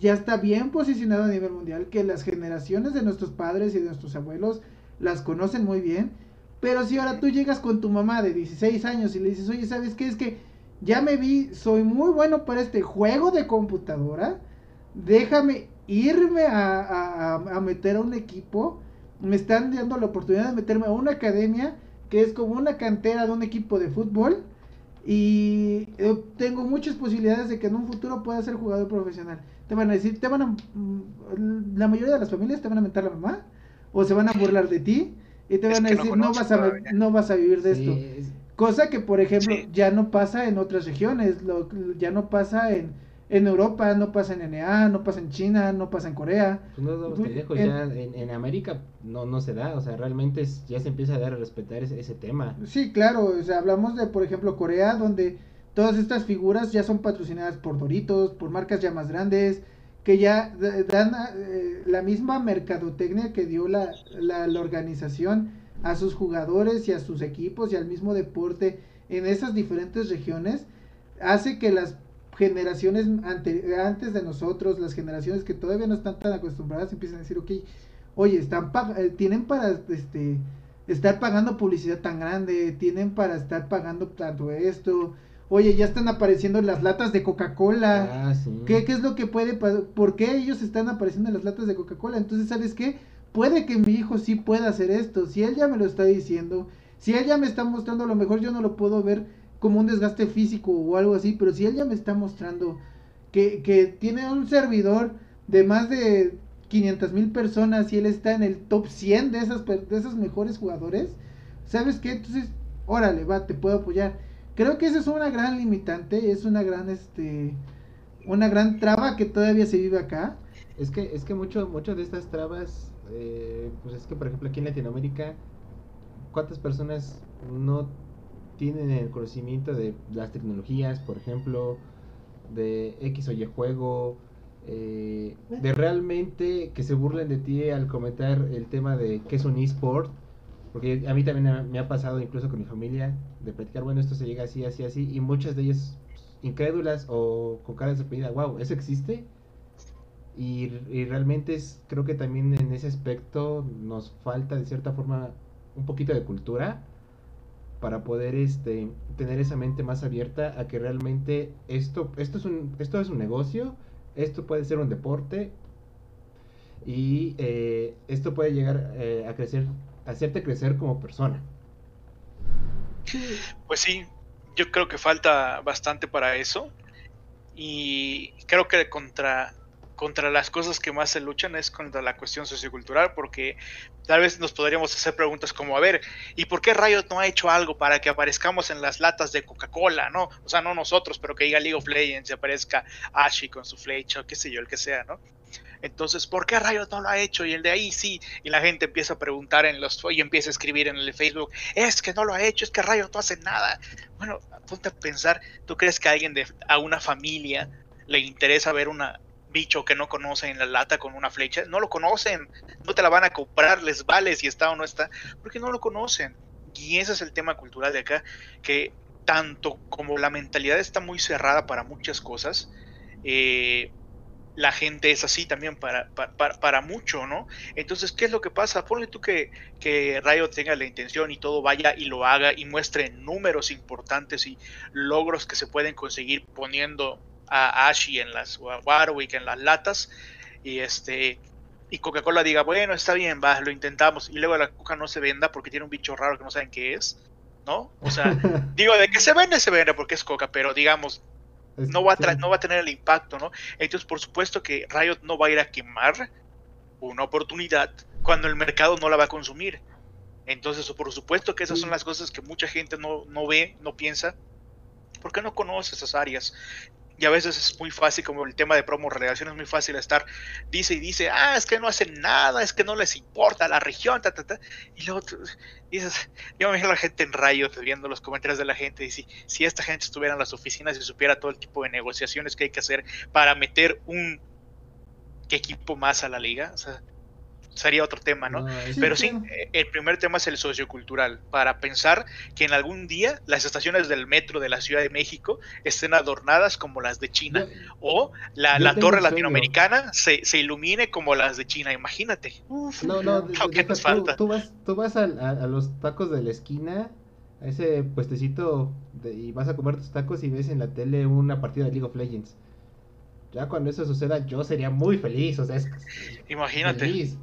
ya está bien posicionado a nivel mundial, que las generaciones de nuestros padres y de nuestros abuelos las conocen muy bien. Pero si ahora tú llegas con tu mamá de 16 años y le dices, oye, ¿sabes qué? Es que ya me vi, soy muy bueno para este juego de computadora déjame irme a, meter a un equipo, me están dando la oportunidad de meterme a una academia que es como una cantera de un equipo de fútbol y eh, tengo muchas posibilidades de que en un futuro pueda ser jugador profesional. Te van a decir, te van a, mm, la mayoría de las familias te van a mentar la mamá o se van a burlar de ti y te van a decir, no, vas a, no vas a vivir de esto. Cosa que, por ejemplo, ya no pasa en otras regiones, lo, ya no pasa en, en Europa, no pasa en NA, no pasa en China, no pasa en Corea. Pues no pues, lejos, en, ya en, América no, no se da, o sea, realmente ya se empieza a dar a respetar ese, ese tema. Sí, claro, o sea, hablamos de, por ejemplo, Corea, donde todas estas figuras ya son patrocinadas por Doritos, por marcas ya más grandes, que ya dan eh, la misma mercadotecnia que dio la, la, la organización a sus jugadores y a sus equipos y al mismo deporte en esas diferentes regiones, hace que las generaciones antes de nosotros, las generaciones que todavía no están tan acostumbradas, empiezan a decir, ok, oye, están eh, tienen para este estar pagando publicidad tan grande, tienen para estar pagando tanto esto, oye, ya están apareciendo las latas de Coca-Cola, ah, ¿Qué, ¿qué es lo que puede pasar? ¿Por qué ellos están apareciendo en las latas de Coca-Cola? Entonces, ¿sabes qué? puede que mi hijo sí pueda hacer esto, si él ya me lo está diciendo, si él ya me está mostrando, a lo mejor yo no lo puedo ver como un desgaste físico o algo así, pero si él ya me está mostrando que, que tiene un servidor de más de 500 mil personas y él está en el top 100 de, esas, de esos mejores jugadores, ¿sabes qué? Entonces, órale, va, te puedo apoyar. Creo que esa es una gran limitante, es una gran, este, una gran traba que todavía se vive acá. Es que, es que mucho, mucho de estas trabas eh, pues es que por ejemplo aquí en Latinoamérica, ¿cuántas personas no tienen el conocimiento de las tecnologías, por ejemplo, de X o Y juego, eh, de realmente que se burlen de ti al comentar el tema de qué es un eSport? Porque a mí también me ha pasado, incluso con mi familia, de platicar, bueno, esto se llega así, así, así, y muchas de ellas incrédulas o con cara sorprendida, wow, ¿eso existe? Y, realmente es, creo que también en ese aspecto nos falta de cierta forma un poquito de cultura para poder este tener esa mente más abierta a que realmente esto esto es un esto es un negocio esto puede ser un deporte y eh, esto puede llegar eh, a crecer hacerte crecer como persona. Pues sí yo creo que falta bastante para eso y creo que contra contra las cosas que más se luchan es contra la cuestión sociocultural, porque tal vez nos podríamos hacer preguntas como, a ver, ¿y por qué Riot no ha hecho algo para que aparezcamos en las latas de Coca-Cola, no? O sea, no nosotros, pero que diga League of Legends y aparezca Ashi con su flecha, o qué sé yo, el que sea, ¿no? Entonces, ¿por qué Riot no lo ha hecho? Y el de ahí sí. Y la gente empieza a preguntar en los y empieza a escribir en el Facebook, es que no lo ha hecho, es que Riot no hace nada. Bueno, ponte a pensar, ¿tú crees que a alguien de a una familia le interesa ver una bicho que no conocen la lata con una flecha, no lo conocen, no te la van a comprar, les vale si está o no está, porque no lo conocen. Y ese es el tema cultural de acá, que tanto como la mentalidad está muy cerrada para muchas cosas, eh, la gente es así también para, para, mucho, ¿no? Entonces, ¿qué es lo que pasa? Ponle tú que, que Riot tenga la intención y todo vaya y lo haga y muestre números importantes y logros que se pueden conseguir poniendo a Ashi en las Warwick en las latas y este y Coca-Cola diga, bueno, está bien, va, lo intentamos y luego la Coca no se venda porque tiene un bicho raro que no saben qué es, ¿no? O sea, digo, de que se vende, se vende porque es Coca, pero digamos, no va, a no va a tener el impacto, ¿no? Entonces, por supuesto que Riot no va a ir a quemar una oportunidad cuando el mercado no la va a consumir. Entonces, por supuesto que esas son las cosas que mucha gente no, no ve, no piensa, porque no conoce esas áreas y a veces es muy fácil, como el tema de promo relegación, es muy fácil estar, dice y dice, ah, es que no hacen nada, es que no les importa la región, ta, ta, ta. y luego dices, yo me imagino a la gente en rayos viendo los comentarios de la gente, y si, si esta gente estuviera en las oficinas y supiera todo el tipo de negociaciones que hay que hacer para meter un equipo más a la liga, o sea, sería otro tema, ¿no? Pero sí, eh, el primer tema es el sociocultural, para pensar que en algún día las estaciones del metro de la Ciudad de México estén adornadas como las de China, o la, torre latinoamericana se, se, ilumine como las de China, imagínate. no, no, ¿qué nos falta? Tú, vas, tú vas a, los tacos de la esquina, a ese puestecito, y vas a comer tus tacos y ves en la tele una partida de League of Legends. Ya cuando eso suceda, yo sería muy feliz, o sea, es Imagínate.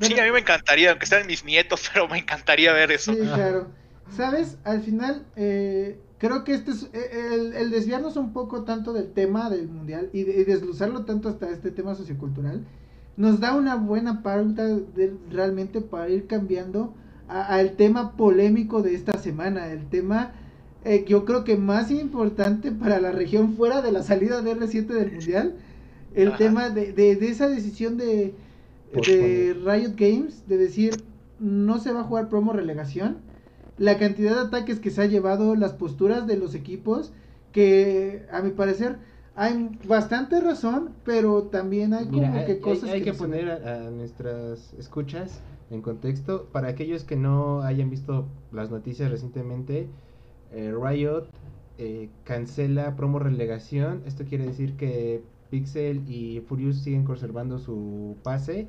Sí, a mí me encantaría, aunque sean mis nietos, pero me encantaría ver eso. Sí, claro. ¿Sabes? Al final, eh, creo que este es eh, el, desviarnos un poco tanto del tema del mundial y, desluzarlo tanto hasta este tema sociocultural nos da una buena pauta de, realmente para ir cambiando al tema polémico de esta semana, el tema eh, yo creo que más importante para la región fuera de la salida de R7 del mundial, el tema de, de, esa decisión de, de Riot Games de decir no se va a jugar promo relegación la cantidad de ataques que se ha llevado, las posturas de los equipos, que a mi parecer hay bastante razón, pero también hay como que cosas hay, que, poner a, nuestras escuchas en contexto. Para aquellos que no hayan visto las noticias recientemente, eh, Riot eh, cancela promo relegación. Esto quiere decir que Pixel y Furious siguen conservando su pase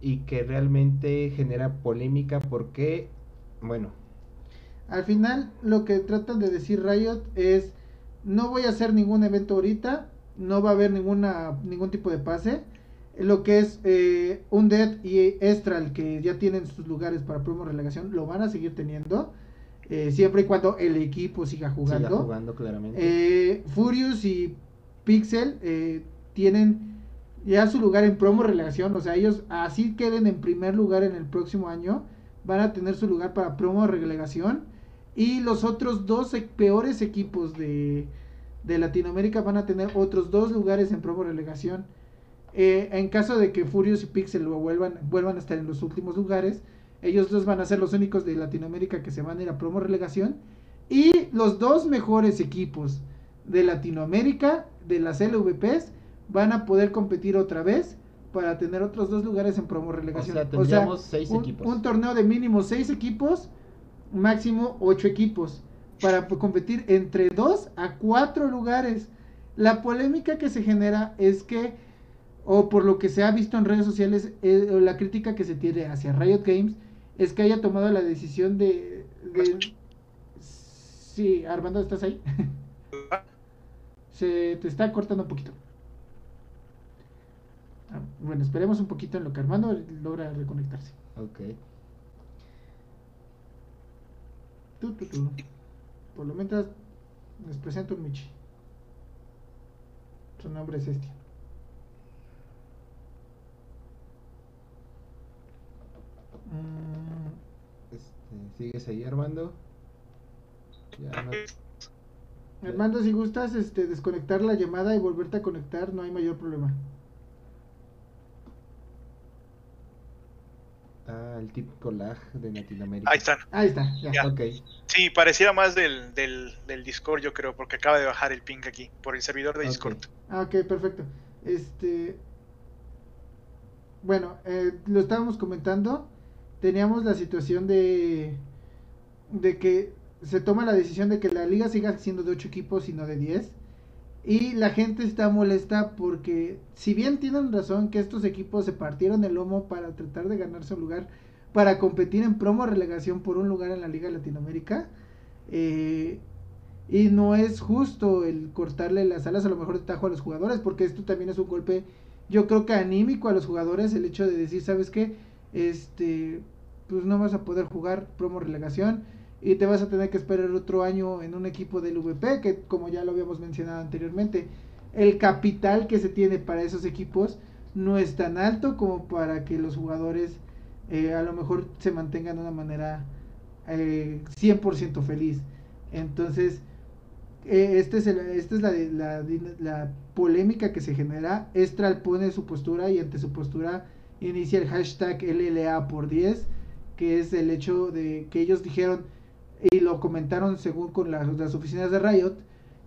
y que realmente genera polémica porque, bueno, al final, lo que tratan de decir Riot es: no voy a hacer ningún evento ahorita, no va a haber ninguna, ningún tipo de pase. Lo que es eh, Undead y Estral, que ya tienen sus lugares para promo relegación, lo van a seguir teniendo. Eh, siempre y cuando el equipo siga jugando. Siga jugando claramente. Eh, Furious y Pixel eh, tienen ya su lugar en promo relegación. O sea, ellos así queden en primer lugar en el próximo año. Van a tener su lugar para promo relegación. Y los otros dos e-, peores equipos de, Latinoamérica van a tener otros dos lugares en promo relegación. Eh, en caso de que Furious y Pixel vuelvan, vuelvan a estar en los últimos lugares, ellos dos van a ser los únicos de Latinoamérica que se van a ir a promo relegación. Y los dos mejores equipos de Latinoamérica, de las LVPs, van a poder competir otra vez para tener otros dos lugares en promo relegación. O sea, seis equipos. un torneo de mínimo seis equipos máximo 8 equipos para competir entre 2 a 4 lugares. La polémica que se genera es que, o por lo que se ha visto en redes sociales, eh, la crítica que se tiene hacia Riot Games, es que haya tomado la decisión de... de... Sí, Armando, ¿estás ahí? se te está cortando un poquito. Bueno, esperemos un poquito en lo que Armando logra reconectarse. Ok. Por lo menos les presento a Michi. Su nombre es este. Este, ¿Sigues ahí, Armando? Armando, si gustas este, desconectar la llamada y volverte a conectar, no hay mayor problema. Ah, el típico lag de Latinoamérica. Ahí están. Ahí está, ya. Sí, pareciera más del, del, del, Discord, yo creo, porque acaba de bajar el ping aquí, por el servidor de Discord. Ah, ok, perfecto. Este. Bueno, eh, lo estábamos comentando. Teníamos la situación de. de que se toma la decisión de que la liga siga siendo de 8 equipos y no de 10 y la gente está molesta porque, si bien tienen razón que estos equipos se partieron el lomo para tratar de ganarse un lugar, para competir en promo relegación por un lugar en la Liga Latinoamérica, eh, y no es justo el cortarle las alas a lo mejor de tajo a los jugadores, porque esto también es un golpe, yo creo que anímico a los jugadores, el hecho de decir, ¿sabes qué? Este, pues no vas a poder jugar promo relegación y te vas a tener que esperar otro año en un equipo del VP, que como ya lo habíamos mencionado anteriormente, el capital que se tiene para esos equipos no es tan alto como para que los jugadores eh, a lo mejor se mantengan de una manera eh, 100% feliz. Entonces, eh, este es esta es la, la, polémica que se genera. Estral pone su postura y ante su postura inicia el hashtag LLA por 10, que es el hecho de que ellos dijeron, y lo comentaron según con las, oficinas de Riot,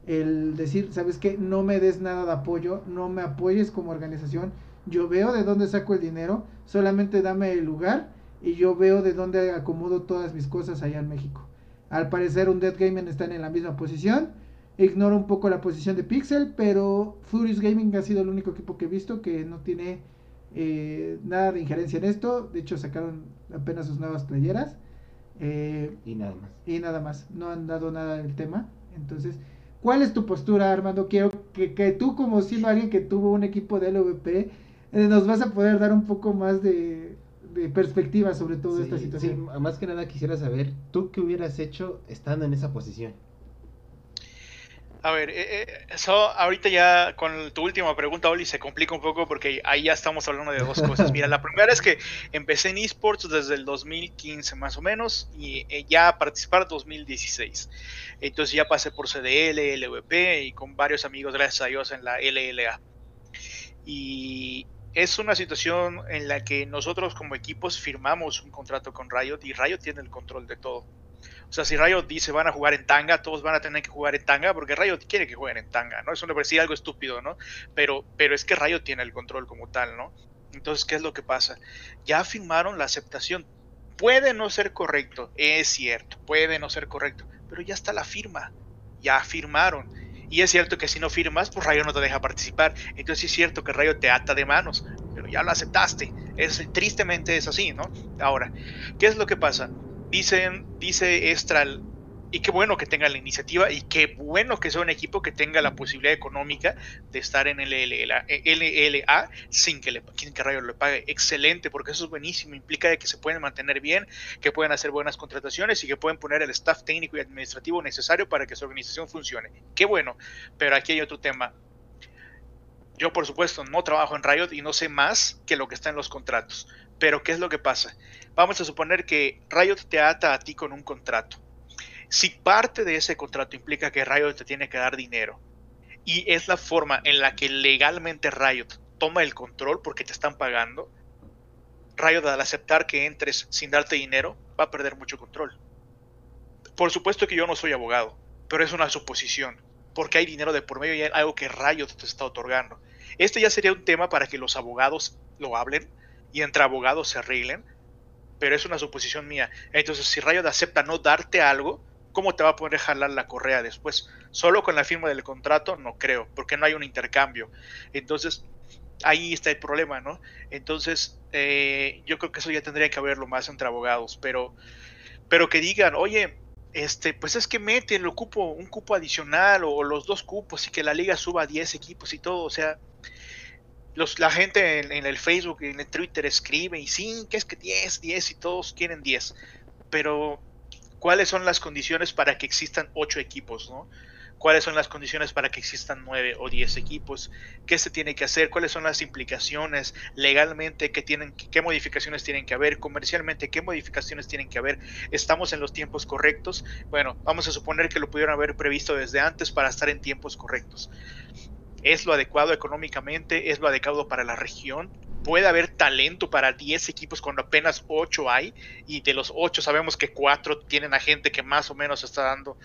el decir, ¿sabes qué? No me des nada de apoyo, no me apoyes como organización, yo veo de dónde saco el dinero, solamente dame el lugar y yo veo de dónde acomodo todas mis cosas allá en México. Al parecer un Dead Gaming están en la misma posición, ignoro un poco la posición de Pixel, pero Furious Gaming ha sido el único equipo que he visto que no tiene eh, nada de injerencia en esto, de hecho sacaron apenas sus nuevas playeras. Eh, y nada más. Y nada más. No han dado nada del tema. Entonces, ¿cuál es tu postura, Armando? Quiero que, que tú, como siendo alguien que tuvo un equipo de LVP, eh, nos vas a poder dar un poco más de, perspectiva sobre toda esta situación. sí, más que nada quisiera saber, ¿tú qué hubieras hecho estando en esa posición? A ver, eh, eh, eso ahorita ya con tu última pregunta, Oli, se complica un poco porque ahí ya estamos hablando de dos cosas. Mira, la primera es que empecé en esports desde el 2015 más o menos y eh, ya a participar 2016. Entonces ya pasé por CDL, LVP y con varios amigos, gracias a Dios, en la LLA. Y es una situación en la que nosotros como equipos firmamos un contrato con Riot y Riot tiene el control de todo. O sea, si Riot dice van a jugar en tanga, todos van a tener que jugar en tanga porque Riot quiere que jueguen en tanga, ¿no? Eso me parecía algo estúpido, ¿no? Pero, pero es que Riot tiene el control como tal, ¿no? Entonces, ¿qué es lo que pasa? Ya firmaron la aceptación. Puede no ser correcto, es cierto, puede no ser correcto, pero ya está la firma, ya firmaron. Y es cierto que si no firmas, pues Riot no te deja participar. Entonces sí es cierto que Riot te ata de manos, pero ya lo aceptaste. Es, tristemente es así, ¿no? Ahora, ¿qué es lo que pasa? Dicen, dice Estral, y qué bueno que tenga la iniciativa y qué bueno que sea un equipo que tenga la posibilidad económica de estar en LLA, LLA sin que, le, que le pague. Excelente, porque eso es buenísimo. Implica que se pueden mantener bien, que pueden hacer buenas contrataciones y que pueden poner el staff técnico y administrativo necesario para que su organización funcione. Qué bueno, pero aquí hay otro tema. Yo, por supuesto, no trabajo en Riot y no sé más que lo que está en los contratos. Pero, ¿qué es lo que pasa? Vamos a suponer que Riot te ata a ti con un contrato. Si parte de ese contrato implica que Riot te tiene que dar dinero y es la forma en la que legalmente Riot toma el control porque te están pagando, Riot al aceptar que entres sin darte dinero va a perder mucho control. Por supuesto que yo no soy abogado, pero es una suposición, porque hay dinero de por medio y hay algo que Riot te está otorgando. Este ya sería un tema para que los abogados lo hablen y entre abogados se arreglen, pero es una suposición mía. Entonces, si Riot acepta no darte algo, ¿cómo te va a poder jalar la correa después? Solo con la firma del contrato, no creo, porque no hay un intercambio. Entonces, ahí está el problema, ¿no? Entonces, eh, yo creo que eso ya tendría que haberlo más entre abogados, pero, pero que digan, oye, este, pues es que meten el cupo, un cupo adicional o, o los dos cupos y que la liga suba a 10 equipos y todo, o sea, los, la gente en, el Facebook y en el Twitter escribe y sí, que es que 10, 10 y todos quieren 10, pero ¿cuáles son las condiciones para que existan 8 equipos, no? ¿Cuáles son las condiciones para que existan 9 o 10 equipos? ¿Qué se tiene que hacer? ¿Cuáles son las implicaciones legalmente? ¿Qué, tienen, qué modificaciones tienen que haber? ¿Comercialmente qué modificaciones tienen que haber? ¿Estamos en los tiempos correctos? Bueno, vamos a suponer que lo pudieron haber previsto desde antes para estar en tiempos correctos es lo adecuado económicamente, es lo adecuado para la región. Puede haber talento para 10 equipos cuando apenas 8 hay y de los 8 sabemos que 4 tienen a gente que más o menos está dando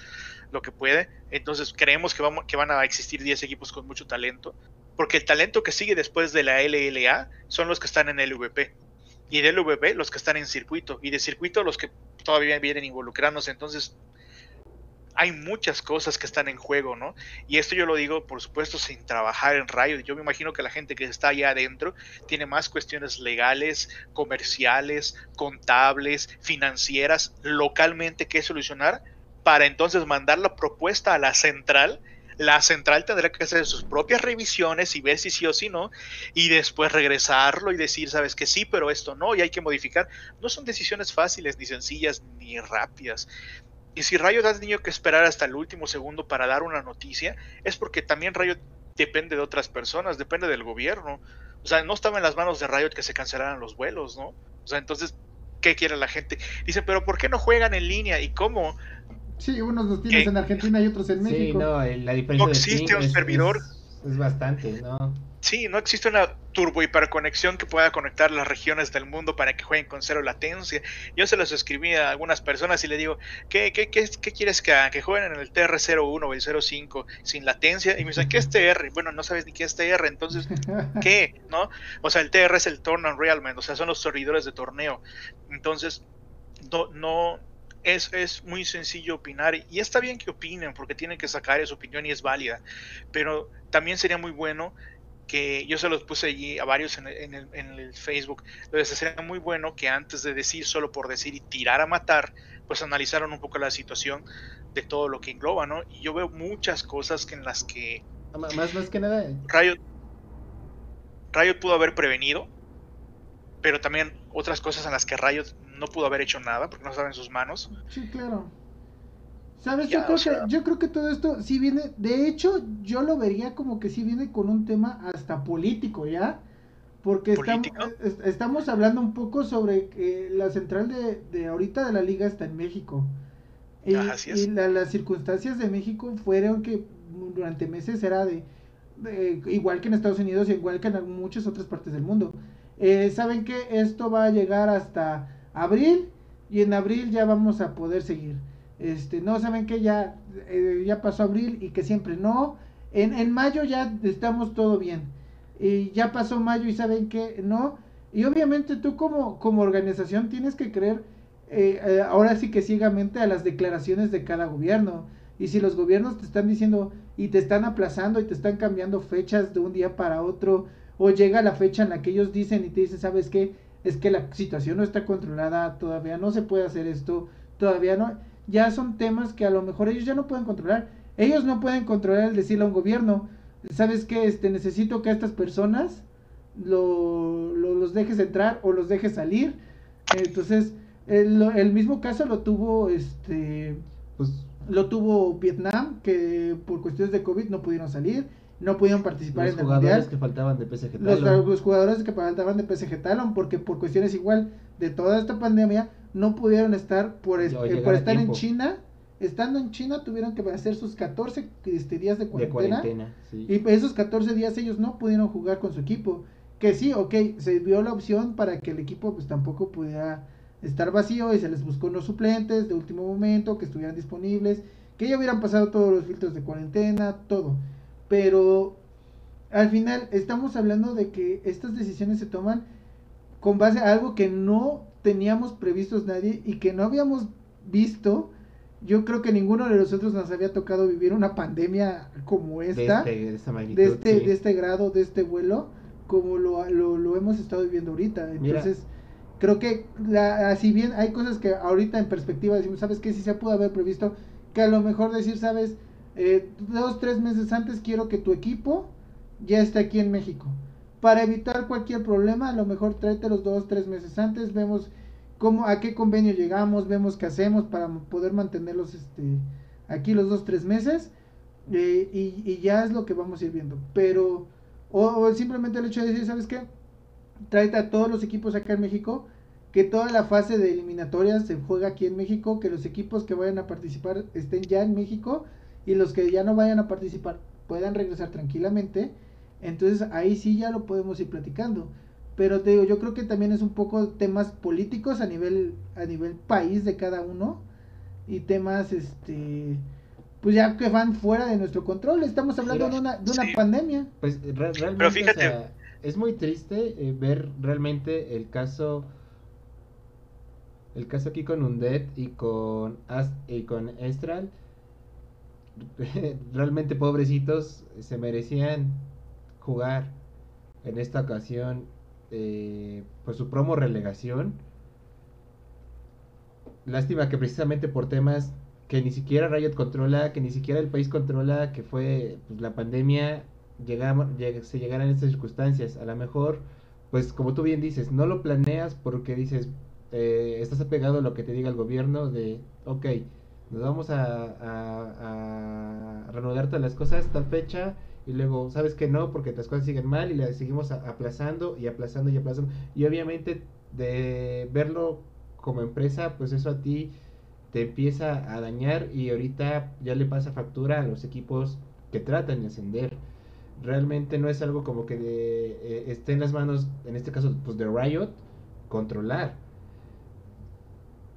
lo que puede. Entonces creemos que, vamos, que van a existir 10 equipos con mucho talento. Porque el talento que sigue después de la LLA son los que están en el VP. Y del VP los que están en circuito. Y de circuito los que todavía vienen involucrándose. Entonces hay muchas cosas que están en juego, ¿no? Y esto yo lo digo, por supuesto, sin trabajar en Riot. Yo me imagino que la gente que está allá adentro tiene más cuestiones legales, comerciales, contables, financieras, localmente que solucionar para entonces mandar la propuesta a la central. La central tendrá que hacer sus propias revisiones y ver si sí o si no, y después regresarlo y decir, sabes que sí, pero esto no, y hay que modificar. No son decisiones fáciles, ni sencillas, ni rápidas. Y si Riot ha tenido que esperar hasta el último segundo para dar una noticia, es porque también Riot depende de otras personas, depende del gobierno. O sea, no estaba en las manos de Riot que se cancelaran los vuelos, ¿no? O sea, entonces, ¿qué quiere la gente? Dicen, pero ¿por qué no juegan en línea? ¿Y cómo? Sí, unos los tienes ¿Qué? en Argentina y otros en México. Sí, no, la diferencia no existe un es, servidor. Es, es, bastante, ¿no? Sí, no existe una turbo hiperconexión que pueda conectar las regiones del mundo para que jueguen con cero latencia. Yo se los escribí a algunas personas y le digo, ¿qué, qué, qué, qué quieres que hagan? Que jueguen en el TR01 o el 05 sin latencia. Y me dicen, ¿qué es TR? Bueno, no sabes ni qué es TR, entonces, ¿qué? ¿No? O sea, el TR es el Turn on Realment, o sea, son los servidores de torneo. Entonces, no, no, es, es, muy sencillo opinar y está bien que opinen porque tienen que sacar esa opinión y es válida, pero también sería muy bueno que yo se los puse allí a varios en, en, el, en el, Facebook, entonces sería muy bueno que antes de decir solo por decir y tirar a matar, pues analizaron un poco la situación de todo lo que engloba, ¿no? Y yo veo muchas cosas que en las que... Más, más que nada... Riot, Riot pudo haber prevenido, pero también otras cosas en las que Riot no pudo haber hecho nada porque no estaba en sus manos. Sí, claro. ¿Sabes? yo, creo que, yo creo que todo esto sí viene, de hecho, yo lo vería como que sí viene con un tema hasta político, ¿ya? Porque estamos, estamos hablando un poco sobre que la central de, de ahorita de la liga está en México. Y, y las circunstancias de México fueron que durante meses era de, igual que en Estados Unidos y igual que en muchas otras partes del mundo. Eh, Saben que esto va a llegar hasta abril y en abril ya vamos a poder seguir. Este, no saben que ya, eh, ya pasó abril y que siempre no. En, en mayo ya estamos todo bien. Y ya pasó mayo y saben que no. Y obviamente tú como, como organización tienes que creer eh, eh, ahora sí que ciegamente a las declaraciones de cada gobierno. Y si los gobiernos te están diciendo y te están aplazando y te están cambiando fechas de un día para otro, o llega la fecha en la que ellos dicen y te dicen, ¿sabes qué? Es que la situación no está controlada, todavía no se puede hacer esto, todavía no. Ya son temas que a lo mejor ellos ya no pueden controlar. Ellos no pueden controlar el decirle a un gobierno, ¿sabes qué? Este, necesito que a estas personas lo, los dejes entrar o los dejes salir. Entonces, el, mismo caso lo tuvo este pues lo tuvo Vietnam que por cuestiones de COVID no pudieron salir no pudieron participar en el mundial. que faltaban de PSG Talon. Los, los, jugadores que faltaban de PSG Talon porque por cuestiones igual de toda esta pandemia no pudieron estar por, eh, por estar en China. Estando en China tuvieron que hacer sus 14 este, días de cuarentena, y esos 14 días ellos no pudieron jugar con su equipo. Que sí, ok, se vio la opción para que el equipo pues tampoco pudiera estar vacío y se les buscó unos suplentes de último momento que estuvieran disponibles, que ya hubieran pasado todos los filtros de cuarentena, todo. Pero al final estamos hablando de que estas decisiones se toman con base a algo que no teníamos previstos nadie y que no habíamos visto. Yo creo que ninguno de nosotros nos había tocado vivir una pandemia como esta, de este, de, este, de este grado, de este vuelo, como lo, lo, hemos estado viviendo ahorita. Entonces, creo que la, así bien hay cosas que ahorita en perspectiva decimos, ¿sabes qué? Si se pudo haber previsto, que a lo mejor decir, ¿sabes? Eh, dos, tres meses antes quiero que tu equipo ya esté aquí en México. Para evitar cualquier problema, a lo mejor tráete los dos, tres meses antes, vemos cómo, a qué convenio llegamos, vemos qué hacemos para poder mantenerlos este, aquí los dos, tres meses. Eh, y, ya es lo que vamos a ir viendo. Pero, o, o simplemente el hecho de decir, ¿sabes qué? tráete a todos los equipos acá en México, que toda la fase de eliminatorias se juega aquí en México, que los equipos que vayan a participar estén ya en México y los que ya no vayan a participar puedan regresar tranquilamente. Entonces ahí sí ya lo podemos ir platicando. Pero te digo, yo creo que también es un poco temas políticos a nivel a nivel país de cada uno y temas este pues ya que van fuera de nuestro control. Estamos hablando de una, de una pandemia. Pues realmente, Pero fíjate, es muy triste eh, ver realmente el caso el caso aquí con Undead y con y con Estral realmente pobrecitos se merecían jugar en esta ocasión eh, pues su promo relegación lástima que precisamente por temas que ni siquiera Riot controla que ni siquiera el país controla que fue pues, la pandemia llegamos, se llegaran estas circunstancias. A lo mejor, pues como tú bien dices, no lo planeas porque dices, eh, estás apegado a lo que te diga el gobierno de, ok, nos vamos a, a, a todas las cosas tal fecha y luego sabes que no porque las cosas siguen mal y le seguimos aplazando y aplazando y aplazando. Y obviamente de verlo como empresa pues eso a ti te empieza a dañar y ahorita ya le pasa factura a los equipos que tratan de ascender. Realmente no es algo como que eh, esté en las manos, en este caso, pues de Riot, controlar.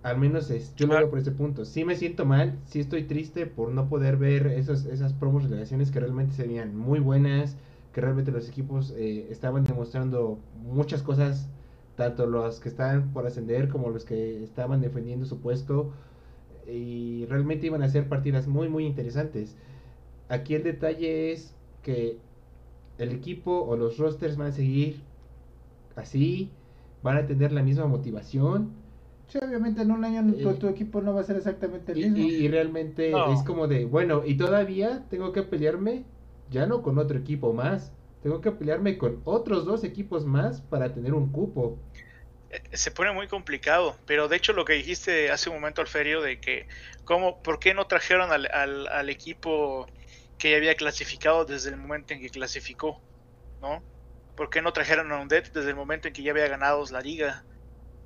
Al menos es, yo lo veo por ese punto. Sí me siento mal, sí estoy triste por no poder ver esos, esas promos relaciones que realmente serían muy buenas, que realmente los equipos eh, estaban demostrando muchas cosas, tanto los que estaban por ascender como los que estaban defendiendo su puesto, y realmente iban a ser partidas muy, muy interesantes. Aquí el detalle es que el equipo o los rosters van a seguir así, van a tener la misma motivación. Sí, obviamente en un año tu, eh, equipo no va a ser exactamente el mismo. Y, realmente es como de, bueno, y todavía tengo que pelearme ya no con otro equipo más, tengo que pelearme con otros dos equipos más para tener un cupo. eh, se pone muy complicado, pero de hecho lo que dijiste hace un momento, Alferio, de que, ¿cómo, ¿por qué no trajeron al, al, equipo que ya había clasificado desde el momento en que clasificó? ¿No? ¿Por qué no trajeron a Undead desde el momento en que ya había ganado la liga?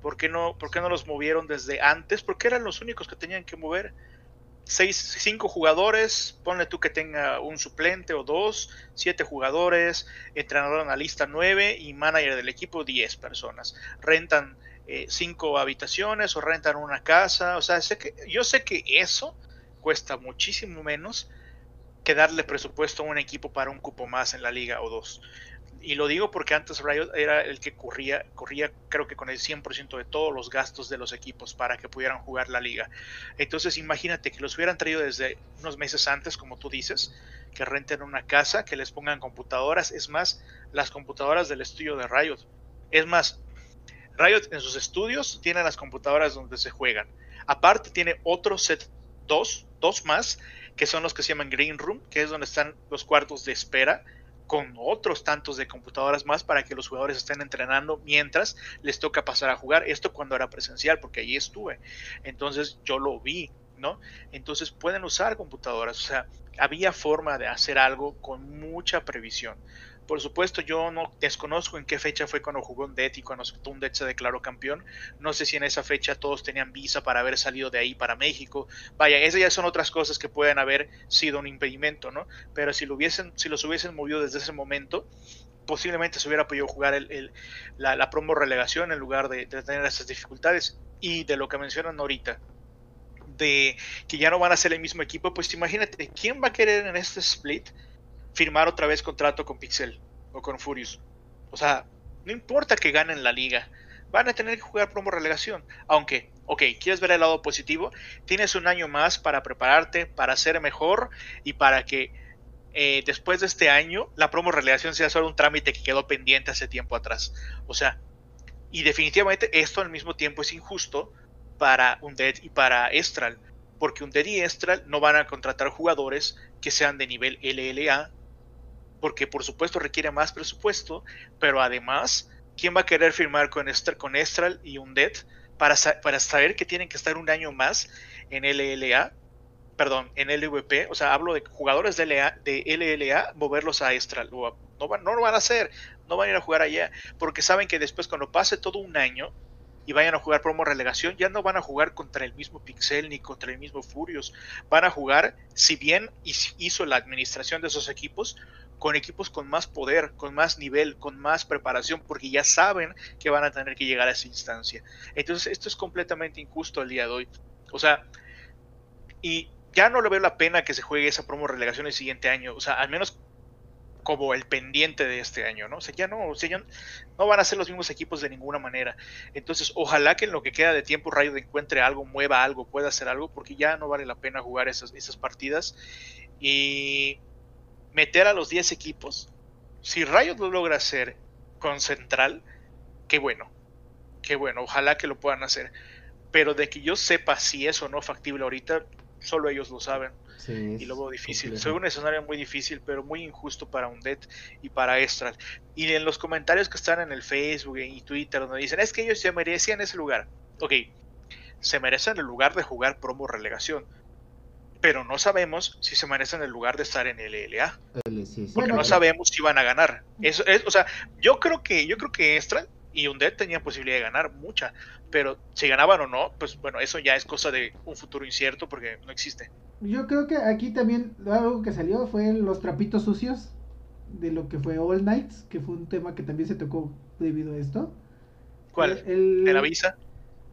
¿Por qué no, por qué no los movieron desde antes? Porque eran los únicos que tenían que mover seis, cinco jugadores, ponle tú que tenga un suplente o dos, siete jugadores, entrenador analista nueve y manager del equipo diez personas. Rentan eh, cinco habitaciones o rentan una casa, o sea, sé que, yo sé que eso cuesta muchísimo menos que darle presupuesto a un equipo para un cupo más en la liga o dos y lo digo porque antes Riot era el que corría, corría creo que con el 100% de todos los gastos de los equipos para que pudieran jugar la liga. Entonces imagínate que los hubieran traído desde unos meses antes, como tú dices, que renten una casa, que les pongan computadoras, es más, las computadoras del estudio de Riot. Es más, Riot en sus estudios tiene las computadoras donde se juegan. Aparte tiene otro set, dos, dos más, que son los que se llaman Green Room, que es donde están los cuartos de espera con otros tantos de computadoras más para que los jugadores estén entrenando mientras les toca pasar a jugar. Esto cuando era presencial, porque allí estuve. Entonces yo lo vi, ¿no? Entonces pueden usar computadoras. O sea, había forma de hacer algo con mucha previsión. Por supuesto, yo no desconozco en qué fecha fue cuando jugó Undead y cuando se declaró campeón. No sé si en esa fecha todos tenían visa para haber salido de ahí para México. Vaya, esas ya son otras cosas que pueden haber sido un impedimento, ¿no? Pero si, lo hubiesen, si los hubiesen movido desde ese momento, posiblemente se hubiera podido jugar la, promo relegación en lugar de, de tener esas dificultades. Y de lo que mencionan ahorita, de que ya no van a ser el mismo equipo, pues imagínate, ¿quién va a querer en este split firmar otra vez contrato con Pixel o con Furious. O sea, no importa que ganen la liga, van a tener que jugar promo relegación. Aunque, ok, quieres ver el lado positivo, tienes un año más para prepararte, para ser mejor y para que eh, después de este año la promo relegación sea solo un trámite que quedó pendiente hace tiempo atrás. O sea, y definitivamente esto al mismo tiempo es injusto para Undead y para Estral, porque Undead y Estral no van a contratar jugadores que sean de nivel LLA porque por supuesto requiere más presupuesto, pero además, ¿quién va a querer firmar con, con Estral y Undead para, para saber que tienen que estar un año más en LLA? Perdón, en LVP, o sea, hablo de jugadores de, LA, de LLA, moverlos a Estral. No, no lo van a hacer, no van a ir a jugar allá, porque saben que después cuando pase todo un año, y vayan a jugar promo relegación, ya no van a jugar contra el mismo Pixel ni contra el mismo Furious. Van a jugar, si bien hizo la administración de esos equipos, con equipos con más poder, con más nivel, con más preparación, porque ya saben que van a tener que llegar a esa instancia. Entonces, esto es completamente injusto el día de hoy. O sea, y ya no le veo la pena que se juegue esa promo relegación el siguiente año. O sea, al menos como el pendiente de este año, ¿no? O sea, ya no, o sea, ya no van a ser los mismos equipos de ninguna manera. Entonces, ojalá que en lo que queda de tiempo Rayo encuentre algo, mueva algo, pueda hacer algo, porque ya no vale la pena jugar esas, esas partidas. Y meter a los 10 equipos. Si Riot lo logra hacer con Central, qué bueno. Qué bueno, ojalá que lo puedan hacer. Pero de que yo sepa si es o no factible ahorita, solo ellos lo saben. y lo veo difícil. Soy un escenario muy difícil, pero muy injusto para Undead y para Estral. Y en los comentarios que están en el Facebook y Twitter, donde dicen, es que ellos se merecían ese lugar. Ok, se merecen el lugar de jugar promo relegación pero no sabemos si se merecen el lugar de estar en el LLA. Porque no sabemos si van a ganar. Eso es, o sea, yo creo que, yo creo que Extra y Undead tenían posibilidad de ganar mucha, pero si ganaban o no, pues bueno, eso ya es cosa de un futuro incierto porque no existe. Yo creo que aquí también algo que salió fue los trapitos sucios de lo que fue All Nights, que fue un tema que también se tocó debido a esto. ¿Cuál? El, ¿De la visa?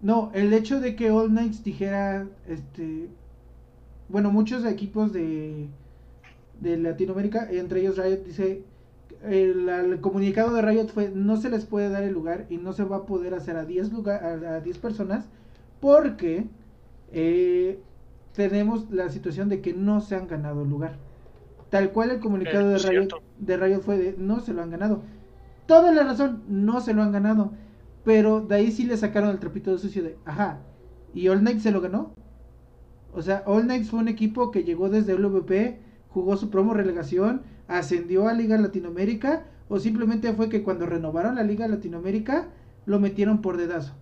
No, el hecho de que All Nights dijera, este, bueno, muchos equipos de, de Latinoamérica, entre ellos Riot, dice, el, comunicado de Riot fue, no se les puede dar el lugar y no se va a poder hacer a 10 a 10 personas porque eh, tenemos la situación de que no se han ganado el lugar. Tal cual el comunicado de, Riot, de Riot fue de, no se lo han ganado. Toda la razón, no se lo han ganado. Pero de ahí sí le sacaron el trapito de sucio de, ajá, ¿y All Night se lo ganó? O sea, All Knights fue un equipo que llegó desde LVP, jugó su promo relegación, ascendió a Liga Latinoamérica, o simplemente fue que cuando renovaron la Liga Latinoamérica, lo metieron por dedazo.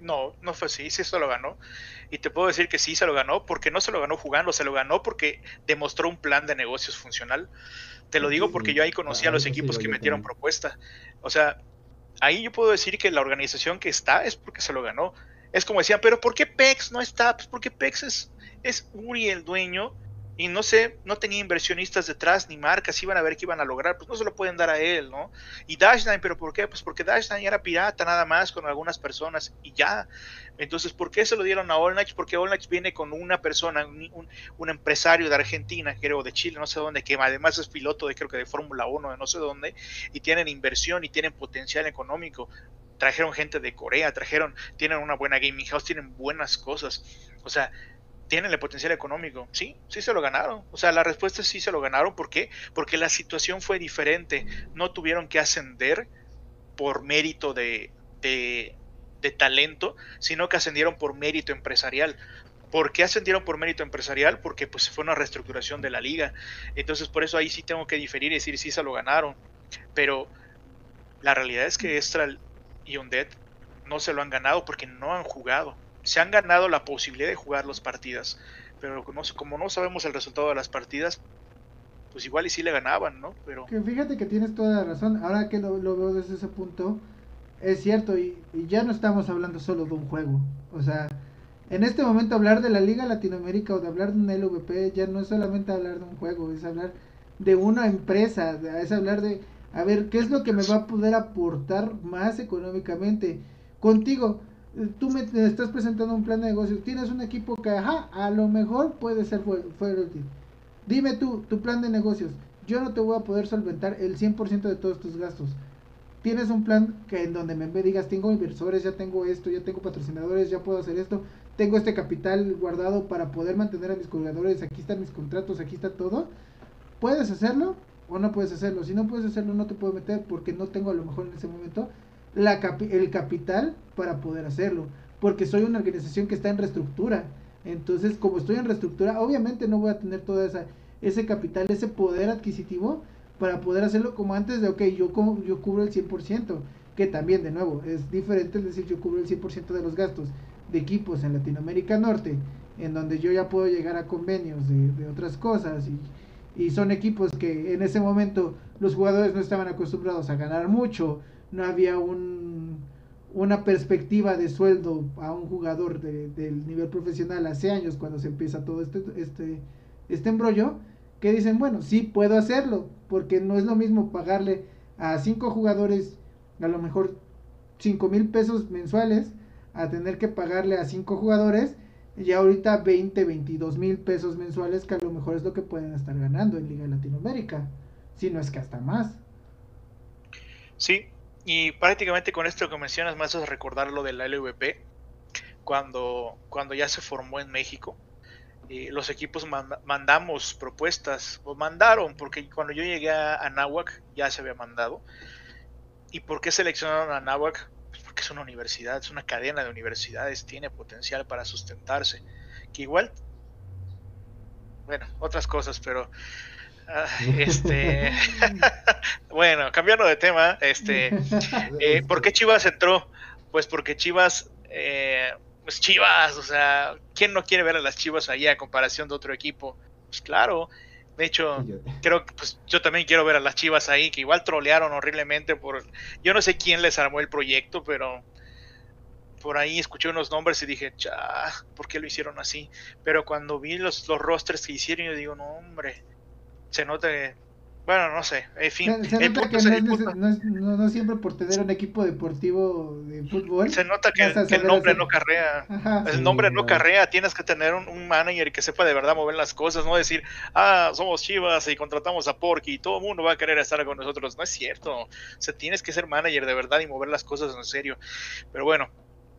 No, no fue así, sí se lo ganó. Y te puedo decir que sí se lo ganó porque no se lo ganó jugando, se lo ganó porque demostró un plan de negocios funcional. Te lo digo porque yo ahí conocí a los equipos que metieron propuesta. O sea, ahí yo puedo decir que la organización que está es porque se lo ganó. Es como decían, pero ¿por qué PEX no está? Pues porque PEX es, es Uri el dueño y no sé, no tenía inversionistas detrás ni marcas, iban a ver qué iban a lograr, pues no se lo pueden dar a él, ¿no? Y Dashline, ¿pero por qué? Pues porque Dashline era pirata nada más con algunas personas y ya. Entonces, ¿por qué se lo dieron a Olnach? Porque Olnach viene con una persona, un, un, empresario de Argentina, creo, de Chile, no sé dónde, que además es piloto de creo que de Fórmula 1, de no sé dónde, y tienen inversión y tienen potencial económico. Trajeron gente de Corea, trajeron, tienen una buena gaming house, tienen buenas cosas. O sea, tienen el potencial económico. Sí, sí se lo ganaron. O sea, la respuesta es sí se lo ganaron. ¿Por qué? Porque la situación fue diferente. No tuvieron que ascender por mérito de, de, talento, sino que ascendieron por mérito empresarial. ¿Por qué ascendieron por mérito empresarial? Porque pues fue una reestructuración de la liga. Entonces por eso ahí sí tengo que diferir y decir sí se lo ganaron. Pero la realidad es que Estral y Undead no se lo han ganado porque no han jugado. Se han ganado la posibilidad de jugar las partidas, pero como no sabemos el resultado de las partidas, pues igual y sí le ganaban, ¿no? Pero... Que fíjate que tienes toda la razón, ahora que lo, veo desde ese punto, es cierto, y, ya no estamos hablando solo de un juego, o sea, en este momento hablar de la Liga Latinoamérica o de hablar de un LVP ya no es solamente hablar de un juego, es hablar de una empresa, es hablar de, a ver, ¿qué es lo que me va a poder aportar más económicamente? Contigo, tú me estás presentando un plan de negocio, tienes un equipo que, ajá, a lo mejor puede ser fuera útil. Dime tú, tu plan de negocios, yo no te voy a poder solventar el 100% de todos tus gastos. Tienes un plan que en donde me digas, tengo inversores, ya tengo esto, ya tengo patrocinadores, ya puedo hacer esto, tengo este capital guardado para poder mantener a mis colgadores, aquí están mis contratos, aquí está todo. ¿Puedes hacerlo o no puedes hacerlo? Si no puedes hacerlo, no te puedo meter porque no tengo a lo mejor en ese momento el capital para poder hacerlo, porque soy una organización que está en reestructura. Entonces, como estoy en reestructura, obviamente no voy a tener todo esa, ese capital, ese poder adquisitivo para poder hacerlo como antes de, ok, yo, yo cubro el 100%, que también, de nuevo, es diferente, es decir, yo cubro el 100% de los gastos de equipos en Latinoamérica Norte, en donde yo ya puedo llegar a convenios de, de otras cosas y, y son equipos que en ese momento los jugadores no estaban acostumbrados a ganar mucho, no había un, una perspectiva de sueldo a un jugador de, del nivel profesional hace años cuando se empieza todo este, este, este embrollo, que dicen, bueno, sí puedo hacerlo, porque no es lo mismo pagarle a cinco jugadores a lo mejor cinco mil pesos mensuales a tener que pagarle a cinco jugadores y ahorita 20, 22 mil pesos mensuales que a lo mejor es lo que pueden estar ganando en Liga de Latinoamérica, si no es que hasta más. Sí, y prácticamente con esto que mencionas me haces recordar lo del LVP, cuando, cuando ya se formó en México. Y los equipos mandamos propuestas, o mandaron, porque cuando yo llegué a Anáhuac ya se había mandado. ¿Y por qué seleccionaron a Anáhuac? Porque es una universidad, es una cadena de universidades, tiene potencial para sustentarse. Que igual, bueno, otras cosas, pero este, bueno, cambiando de tema, este, eh, ¿por qué Chivas entró? Pues porque Chivas, eh, pues Chivas, o sea, ¿quién no quiere ver a las Chivas ahí a comparación de otro equipo? Pues claro, de hecho, creo que pues, yo también quiero ver a las Chivas ahí, que igual trolearon horriblemente por, yo no sé quién les armó el proyecto, pero por ahí escuché unos nombres y dije, cha, ¿por qué lo hicieron así? Pero cuando vi los, los rosters que hicieron, yo digo, no, hombre, se nota que, bueno, no sé, en fin. Se, nota que no, es, siempre por tener un equipo deportivo de fútbol. Se nota que, el nombre no carrea. el nombre no carrea, tienes que tener un, manager que sepa de verdad mover las cosas, no decir, ah, somos chivas y contratamos a Porky y todo el mundo va a querer estar con nosotros. No es cierto. O sea, tienes que ser manager de verdad y mover las cosas en serio. Pero bueno,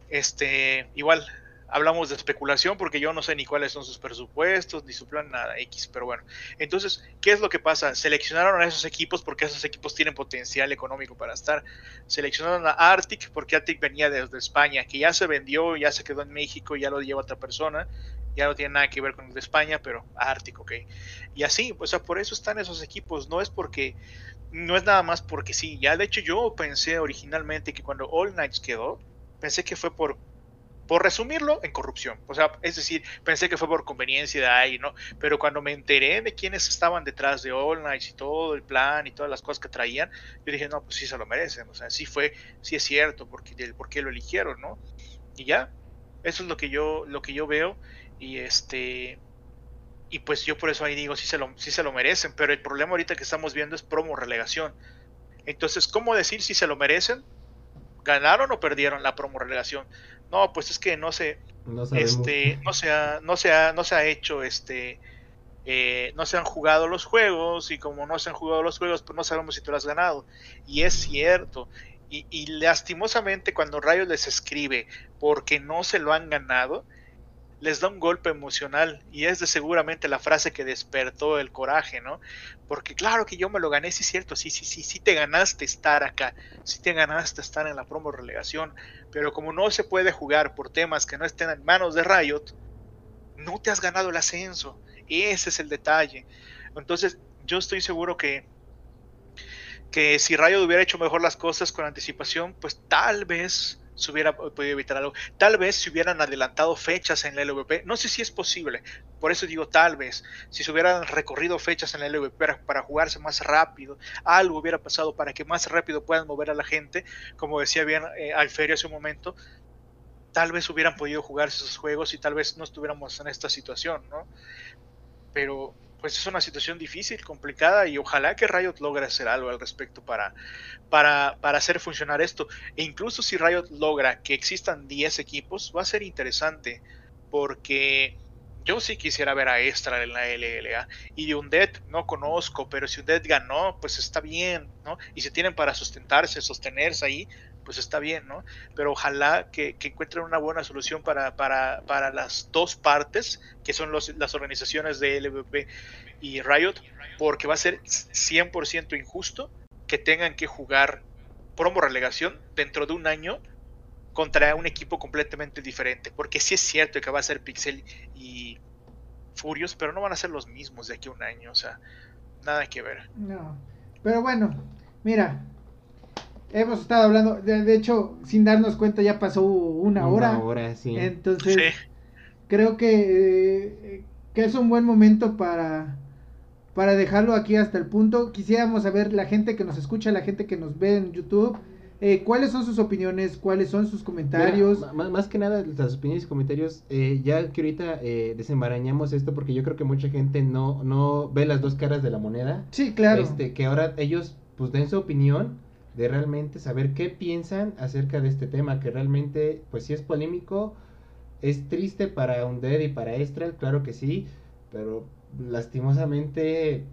este, igual, hablamos de especulación porque yo no sé ni cuáles son sus presupuestos, ni su plan, nada X, pero bueno. Entonces, ¿qué es lo que pasa? Seleccionaron a esos equipos porque esos equipos tienen potencial económico para estar. Seleccionaron a Arctic porque Arctic venía desde España, que ya se vendió, ya se quedó en México, ya lo lleva otra persona, ya no tiene nada que ver con el de España, pero Arctic, ok. Y así, pues por eso están esos equipos, no es porque, no es nada más porque sí, ya de hecho yo pensé originalmente que cuando All Knights quedó, pensé que fue por por resumirlo, en corrupción. O sea, es decir, pensé que fue por conveniencia de ahí, ¿no? Pero cuando me enteré de quiénes estaban detrás de All Nights y todo el plan y todas las cosas que traían, yo dije, no, pues sí se lo merecen. O sea, sí fue, sí es cierto, porque, por qué lo eligieron, ¿no? Y ya, eso es lo que yo, lo que yo veo. Y este. Y pues yo por eso ahí digo, sí se, lo, sí se lo merecen. Pero el problema ahorita que estamos viendo es promo relegación. Entonces, ¿cómo decir si se lo merecen? ¿Ganaron o perdieron la promo relegación? No, pues es que no se, no este, no se ha, no se ha, no se ha hecho, este, eh, no se han jugado los juegos y como no se han jugado los juegos, pues no sabemos si tú lo has ganado. Y es cierto. Y, y lastimosamente cuando Rayos les escribe porque no se lo han ganado, les da un golpe emocional y es de seguramente la frase que despertó el coraje, ¿no? Porque claro que yo me lo gané, sí es cierto, sí, sí, sí, sí te ganaste estar acá, sí te ganaste estar en la promo relegación, pero como no se puede jugar por temas que no estén en manos de Riot, no te has ganado el ascenso, ese es el detalle. Entonces, yo estoy seguro que que si Riot hubiera hecho mejor las cosas con anticipación, pues tal vez se hubiera podido evitar algo. Tal vez si hubieran adelantado fechas en la LVP, no sé si es posible, por eso digo tal vez, si se hubieran recorrido fechas en la LVP para, jugarse más rápido, algo hubiera pasado para que más rápido puedan mover a la gente, como decía bien eh, Alferio hace un momento, tal vez hubieran podido jugarse esos juegos y tal vez no estuviéramos en esta situación, ¿no? Pero pues es una situación difícil, complicada y ojalá que Riot logre hacer algo al respecto para, para, para, hacer funcionar esto. E incluso si Riot logra que existan 10 equipos, va a ser interesante porque yo sí quisiera ver a Extra en la LLA y de Undead no conozco, pero si Undead ganó, pues está bien, ¿no? Y si tienen para sustentarse, sostenerse ahí, pues está bien, ¿no? Pero ojalá que, encuentren una buena solución para, para, para las dos partes, que son las organizaciones de LVP y Riot, porque va a ser 100% injusto que tengan que jugar promo relegación dentro de un año contra un equipo completamente diferente, porque sí es cierto que va a ser Pixel y Furios, pero no van a ser los mismos de aquí a un año, o sea, nada que ver. No, pero bueno, mira, hemos estado hablando, de, hecho, sin darnos cuenta ya pasó una, hora. Una hora, sí. Entonces, creo que, que es un buen momento para, para dejarlo aquí hasta el punto. Quisiéramos saber la gente que nos escucha, la gente que nos ve en YouTube. Eh, ¿Cuáles son sus opiniones? ¿Cuáles son sus comentarios? más, que nada, las opiniones y comentarios, eh, ya que ahorita eh, desembarañamos esto porque yo creo que mucha gente no, no ve las dos caras de la moneda. Sí, claro. Este, que ahora ellos pues den su opinión de realmente saber qué piensan acerca de este tema, que realmente, pues sí es polémico, es triste para Undead y para Estral, claro que sí, pero lastimosamente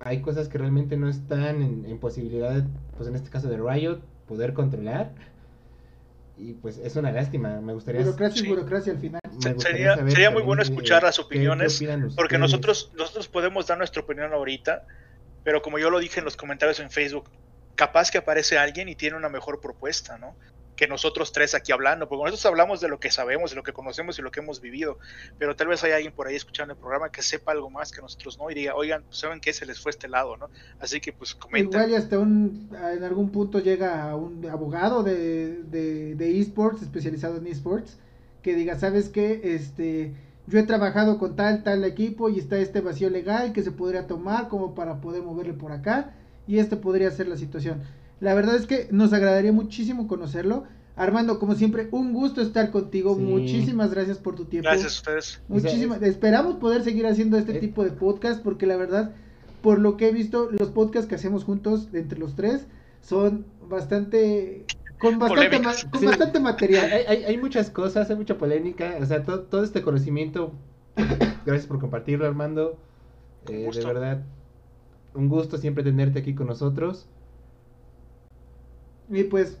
hay cosas que realmente no están en, posibilidad, pues en este caso de Riot, poder controlar. Y pues es una lástima, me gustaría... Burocracia y burocracia al final. Sería, sería muy bueno escuchar las opiniones, porque nosotros, nosotros podemos dar nuestra opinión ahorita, pero como yo lo dije en los comentarios en Facebook, capaz que aparece alguien y tiene una mejor propuesta, ¿no? Que nosotros tres aquí hablando, porque nosotros hablamos de lo que sabemos, de lo que conocemos y lo que hemos vivido, pero tal vez hay alguien por ahí escuchando el programa que sepa algo más que nosotros no y diga, oigan, pues, ¿saben qué? Se les fue este lado, ¿no? Así que pues comenten. Igual hasta un, en algún punto llega un abogado de, de, esports, especializado en esports, que diga, ¿sabes qué? Este yo he trabajado con tal, tal equipo y está este vacío legal que se podría tomar como para poder moverle por acá y esta podría ser la situación. La verdad es que nos agradaría muchísimo conocerlo. Armando, como siempre, un gusto estar contigo. Muchísimas gracias por tu tiempo. Gracias a ustedes. Muchísimas. Esperamos poder seguir haciendo este eh. tipo de podcast porque la verdad, por lo que he visto, los podcasts que hacemos juntos entre los tres son bastante con bastante, con bastante material. Hay, hay, muchas cosas, hay mucha polémica. O sea, todo, todo este conocimiento. gracias por compartirlo, Armando. Eh, de verdad, un gusto siempre tenerte aquí con nosotros. Y pues,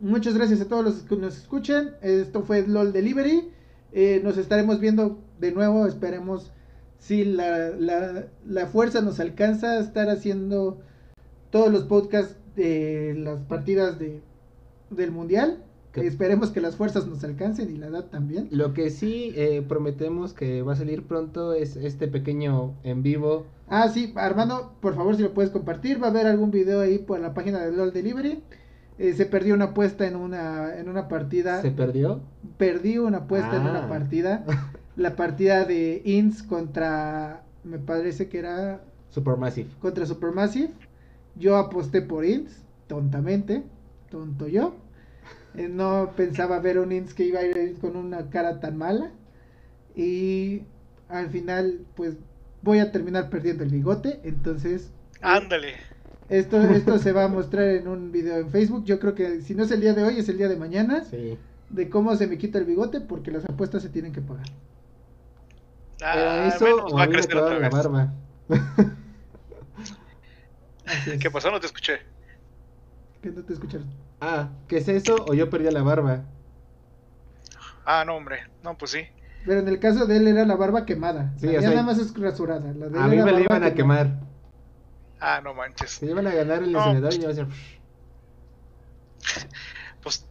muchas gracias a todos los que nos escuchan. Esto fue LOL Delivery. Eh, nos estaremos viendo de nuevo, esperemos si la, la, la fuerza nos alcanza a estar haciendo todos los podcasts de las partidas de, del mundial. Que- Esperemos que las fuerzas nos alcancen y la edad también. Lo que sí eh, prometemos que va a salir pronto es este pequeño en vivo. Ah, sí, Armando, por favor, si lo puedes compartir, va a haber algún video ahí por la página de LOL Delivery. Eh, se perdió una apuesta en una, en una partida. ¿Se perdió? Perdí una apuesta en una Ah. partida. La partida de Ins contra, me parece que era Supermassive. contra Supermassive. Yo aposté por Ins, tontamente, tonto yo. Eh, no pensaba ver un Ins que iba a ir con una cara tan mala. Y al final, pues voy a terminar perdiendo el bigote. Entonces, Ándale. esto, esto se va a mostrar en un video en Facebook. Yo creo que si no es el día de hoy, es el día de mañana. Sí. De cómo se me quita el bigote, porque las apuestas se tienen que pagar. ¿Era Ah, eso menos va a crecer otra la vez. barba? ¿Qué pasó? No te escuché. Que no te escucharon. Ah, ¿qué es eso o yo perdí la barba? Ah, no, hombre. No, pues sí. Pero en el caso de él era la barba quemada. Sí, la o sea, nada más es rasurada. La de A mí me la iban a quemar. Ah, no manches. Se iban a ganar el No. encendedor y yo iba a hacer... Pues,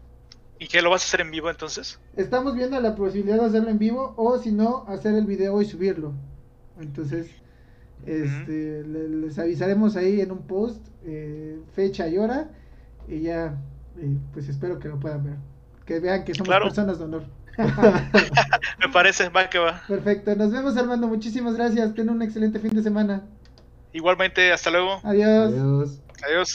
¿y qué lo vas a hacer en vivo entonces? Estamos viendo la posibilidad de hacerlo en vivo o si no, hacer el video y subirlo. Entonces, este, le- les avisaremos ahí en un post, eh, fecha y hora. Y ya, eh, pues espero que lo puedan ver. Que vean que somos Claro. personas de honor. Me parece, va que va. Perfecto, nos vemos Armando, muchísimas gracias. Ten un excelente fin de semana. Igualmente, hasta luego. Adiós. Adiós. Adiós.